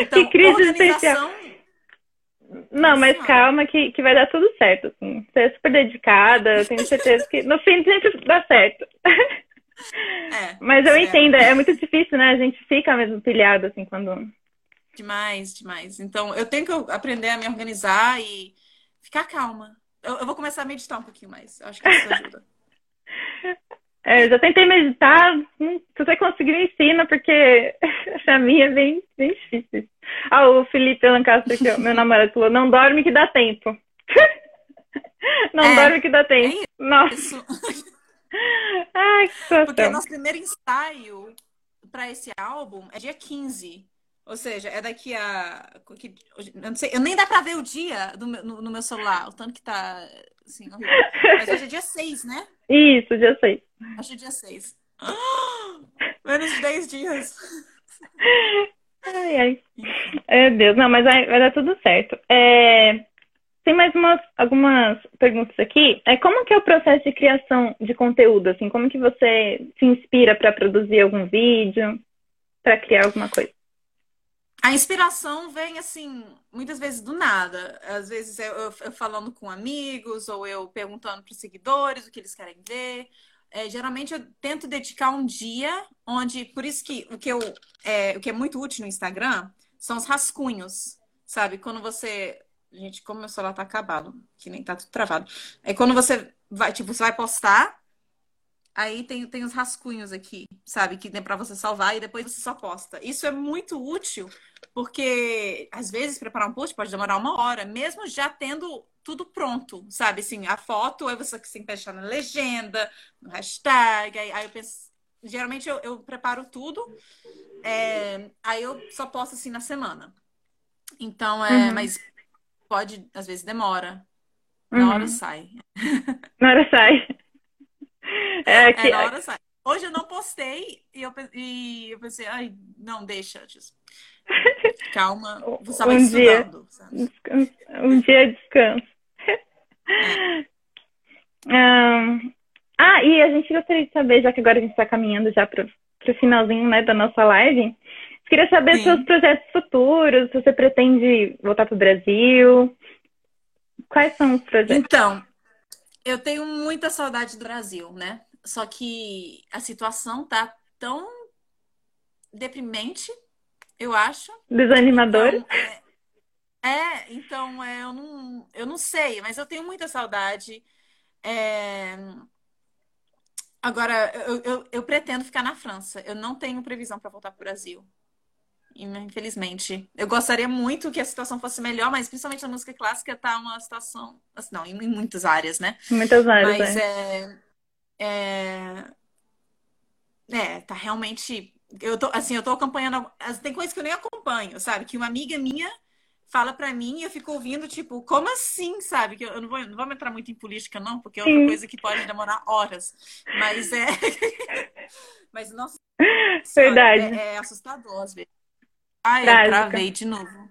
Então, que crise organização... Não, mas calma que, que vai dar tudo certo. Assim. Você é super dedicada, eu tenho certeza que no fim sempre dá certo. É, Mas eu é. entendo, é muito difícil, né? A gente fica mesmo pilhado, assim, quando. Demais, demais. Então, eu tenho que aprender a me organizar e ficar calma. Eu, eu vou começar a meditar um pouquinho mais. Eu acho que isso ajuda. É, já tentei meditar, hum, se você conseguir, me ensina, porque a minha é bem, bem difícil. Ah, o Felipe Lancaster, que é meu namorado, falou: não dorme que dá tempo. Não É, dorme que dá tempo. é Nossa, ai, que Porque o nosso primeiro ensaio para esse álbum é dia 15. Ou seja, é daqui a. Eu não sei, eu nem dá pra ver o dia do meu- no, no meu celular, o tanto que tá assim, horrível. Mas hoje é dia 6, né? Isso, sei. Acho que é dia 6. Menos de 10 dias. Ai, ai. É, Deus, não, mas vai, vai dar tudo certo. É, tem mais umas, algumas perguntas aqui. É, como que é o processo de criação de conteúdo, assim? Como que você se inspira para produzir algum vídeo, para criar alguma coisa? A inspiração vem assim, muitas vezes do nada. Às vezes eu, eu- eu falando com amigos ou eu perguntando para os seguidores o que eles querem ver. É, geralmente eu tento dedicar um dia onde, por isso que o que eu, é, o que é muito útil no Instagram são os rascunhos, sabe? Quando você, gente, como meu celular tá acabado, que nem tá tudo travado. É quando você vai, tipo, você vai postar, aí tem, tem os rascunhos aqui, sabe? Que tem para você salvar e depois você só posta. Isso é muito útil porque às vezes preparar um post pode demorar uma hora, mesmo já tendo tudo pronto, sabe? Assim, a foto, aí você tem que deixar na legenda, no hashtag, aí, aí eu penso. Geralmente eu, eu preparo tudo, é, aí eu só posto assim na semana. Então, é, Uhum. mas pode, às vezes demora. Na hora Uhum. sai. Na hora sai. É, que, É, na hora sai. Hoje eu não postei e eu, e eu pensei, ai, não, deixa. just- Calma, você estava Um dia. estudando. descanso. um dia de descanso. Ahn, Ah, e a gente gostaria de saber, já que agora a gente está caminhando já para o finalzinho, né, da nossa live, queria saber Sim. seus projetos futuros, se você pretende voltar para o Brasil, quais são os projetos? Então, eu tenho muita saudade do Brasil, né? Só que a situação tá tão deprimente, eu acho. Desanimadores? Então, é, é, então é, eu não, eu não sei, mas eu tenho muita saudade. É, Agora, eu, eu, eu pretendo ficar na França. Eu não tenho previsão para voltar para o Brasil. Infelizmente. Eu gostaria muito que a situação fosse melhor, mas principalmente na música clássica tá uma situação. Assim, não, em, em muitas áreas, né? Muitas áreas, Mas é. é, é. É, tá realmente. Eu tô, assim, eu tô acompanhando. Tem coisas que eu nem acompanho, sabe? Que uma amiga minha fala pra mim e eu fico ouvindo, tipo, como assim, sabe? Que eu não vou, não vamos entrar muito em política, não, porque é outra Sim. coisa que pode demorar horas. Mas é. Mas, nossa senhora, Verdade. é, é assustador às vezes. Ai, eu travei de novo.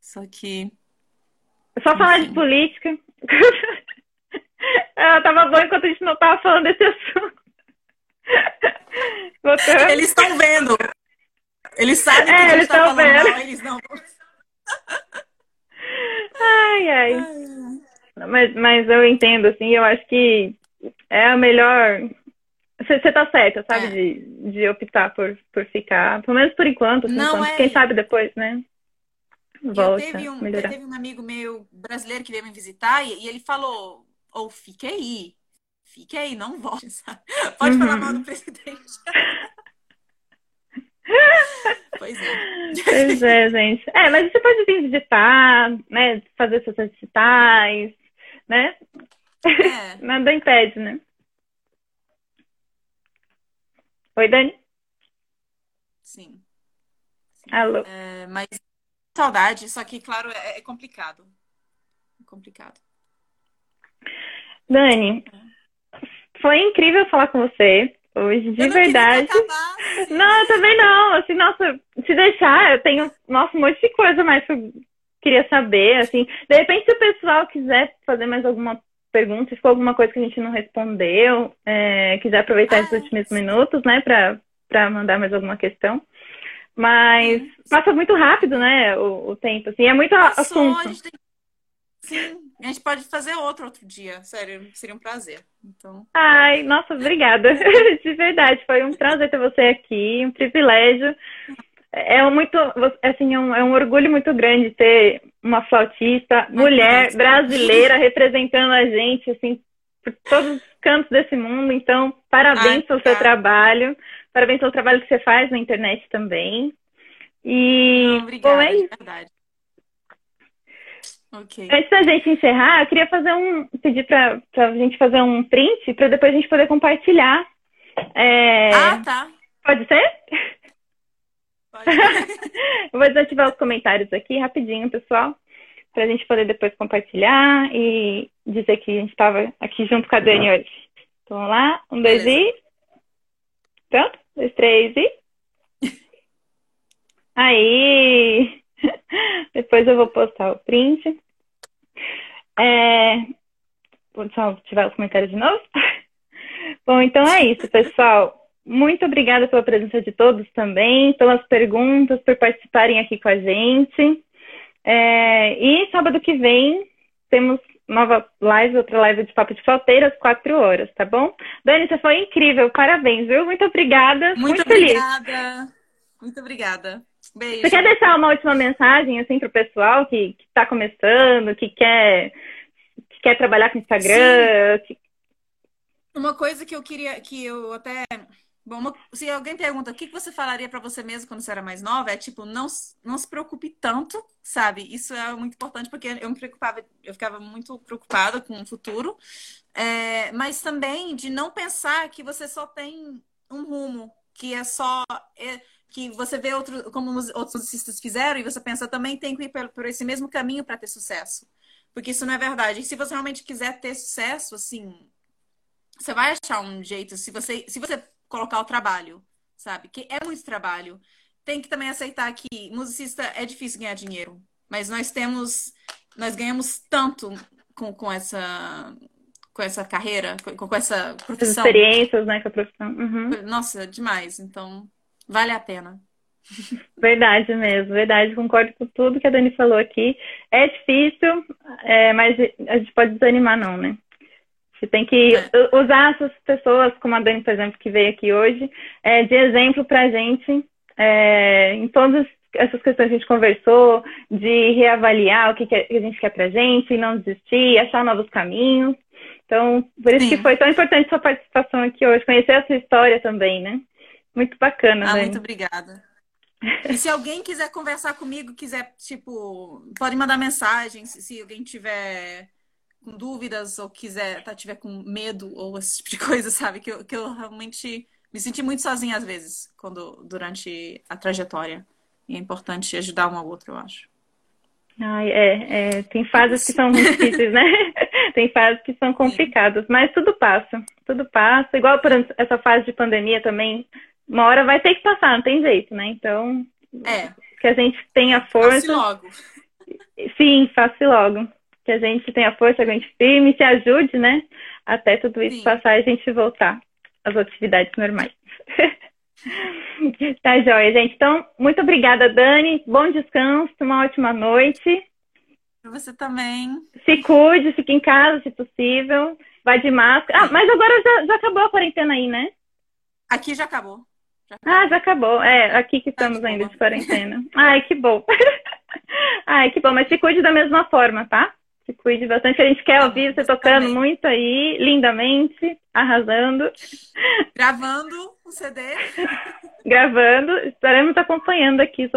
Só que. É Só falar de política. Ah, tava bom enquanto a gente não tava falando desse assunto. Eles estão vendo. Eles sabem que É, a gente eles tá falando vendo. mal, eles não. Ai, ai. Mas, mas eu entendo, assim, eu acho que é a melhor. Você tá certa, sabe? É. De, de optar por, por ficar, pelo menos por enquanto, assim, Não, é. quem sabe depois, né? Eu Volta, teve um, melhorar. teve um amigo meu brasileiro que veio me visitar e, e ele falou: ou fique aí, fique aí, não volte, sabe? Pode falar Uhum. mal do presidente. pois é. Pois é, gente. É, mas você pode vir visitar, né? Fazer seus recitais, né? É. Nada impede, né? Oi, Dani? Sim. Alô? É, mas saudade, só que, claro, é, é complicado. É complicado. Dani, foi incrível falar com você hoje, de Eu verdade. acabasse. Não, eu também não. Assim, nossa, se deixar, eu tenho, nossa, um monte de coisa mais que eu queria saber, assim. De repente, se o pessoal quiser fazer mais alguma pergunta, se ficou alguma coisa que a gente não respondeu, é, quiser aproveitar Ah, esses últimos minutos, né, pra, pra mandar mais alguma questão. Mas passa muito rápido, né, o, o tempo, assim, é muito Passou, assunto. a gente tem... Sim, a gente pode fazer outro outro dia. Sério, seria um prazer. Então... Ai, nossa, obrigada. De verdade, foi um prazer ter você aqui, um privilégio. É muito, assim, é um, é um orgulho muito grande ter uma flautista, mulher, brasileira, representando a gente, assim, por todos os cantos desse mundo. Então, parabéns Ai, pelo seu trabalho. Parabéns pelo trabalho que você faz na internet também. E Não, obrigada, bom, é isso. Okay. Antes da gente encerrar, eu queria fazer um pedir para a gente fazer um print para depois a gente poder compartilhar. É... Ah, tá. Pode ser? Pode. eu vou desativar os comentários aqui rapidinho, pessoal, para a gente poder depois compartilhar e dizer que a gente estava aqui junto com a Dani hoje. Então, vamos lá. Um, dois Beleza. e. Pronto? Dois, três e. Aí! Depois eu vou postar o print. É... Só ativar os comentários de novo. Bom, então é isso, pessoal. Muito obrigada pela presença de todos também, pelas perguntas, por participarem aqui com a gente. É... E sábado que vem temos nova live, outra live de Papo de Falteiras, quatro horas, tá bom? Dani, você foi incrível, parabéns, viu? Muito obrigada. Muito, muito obrigada. Feliz. Muito obrigada. Beijo. Você quer deixar uma última mensagem assim para o pessoal que está começando, que quer, que quer trabalhar com Instagram? Que... Uma coisa que eu queria, que eu até Bom, uma, se alguém pergunta o que você falaria para você mesmo quando você era mais nova, é tipo, não, não se preocupe tanto, sabe? Isso é muito importante porque eu me preocupava, eu ficava muito preocupada com o futuro, é, mas também de não pensar que você só tem um rumo, que é só. É, que você vê outro, como os outros musicistas fizeram e você pensa também tem que ir por, por esse mesmo caminho para ter sucesso. Porque isso não é verdade. E se você realmente quiser ter sucesso, assim, você vai achar um jeito. Se você, se você colocar o trabalho, sabe? Que é muito trabalho. Tem que também aceitar que musicista é difícil ganhar dinheiro. Mas nós temos, nós ganhamos tanto com, com essa com essa carreira, com, com essa profissão. As experiências, né, com a profissão. Uhum. Nossa, demais. Então, Vale a pena. Verdade mesmo, verdade. Concordo com tudo que a Dani falou aqui. É difícil, é, mas a gente pode desanimar, não, né? Você tem que é. usar essas pessoas, como a Dani, por exemplo, que veio aqui hoje, é, de exemplo para a gente é, em todas essas questões que a gente conversou, de reavaliar o que, que a gente quer para a gente, não desistir, achar novos caminhos. Então, por isso Sim. que foi tão importante sua participação aqui hoje, conhecer a sua história também, né? Muito bacana, ah, né? Muito obrigada. E se alguém quiser conversar comigo, quiser, tipo, pode mandar mensagem, se, se alguém tiver com dúvidas ou quiser, tá, tiver com medo ou esse tipo de coisa, sabe? Que eu, que eu realmente me senti muito sozinha às vezes, quando durante a trajetória. E é importante ajudar um ao outro, eu acho. Ai, é, é, tem fases que são muito difíceis, né? tem fases que são complicadas, mas tudo passa, tudo passa. Igual por essa fase de pandemia também, uma hora vai ter que passar, não tem jeito, né? Então, é. que a gente tenha força. Faça logo. Sim, faça logo. Que a gente tenha força, aguente firme, se ajude, né? Até tudo isso Sim. passar e a gente voltar às atividades normais. tá joia, gente. Então, muito obrigada, Dani. Bom descanso, uma ótima noite. Você também. Se cuide, fique em casa, se possível. Vai de máscara. Ah, mas agora já, já acabou a quarentena aí, né? Aqui já acabou. Ah, já acabou. É, aqui que estamos ainda de quarentena. Ai, que bom. Ai, que bom. Mas se cuide da mesma forma, tá? Se cuide bastante, a gente quer ouvir você tocando Também. muito aí, lindamente, arrasando. Gravando o CD. Gravando. Estaremos acompanhando aqui os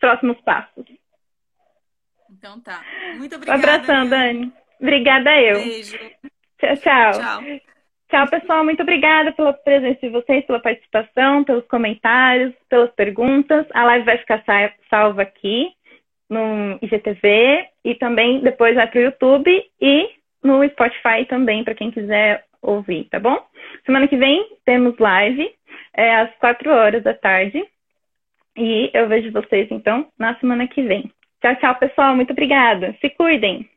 próximos passos. Então tá. Muito obrigada. Um abração, Dani. Obrigada eu. Beijo. Tchau, tchau. Tchau. Tchau, pessoal. Muito obrigada pela presença de vocês, pela participação, pelos comentários, pelas perguntas. A live vai ficar salva aqui no IGTV e também depois vai para o YouTube e no Spotify também, para quem quiser ouvir, tá bom? Semana que vem temos live é, às quatro horas da tarde. E eu vejo vocês, então, na semana que vem. Tchau, tchau, pessoal. Muito obrigada. Se cuidem.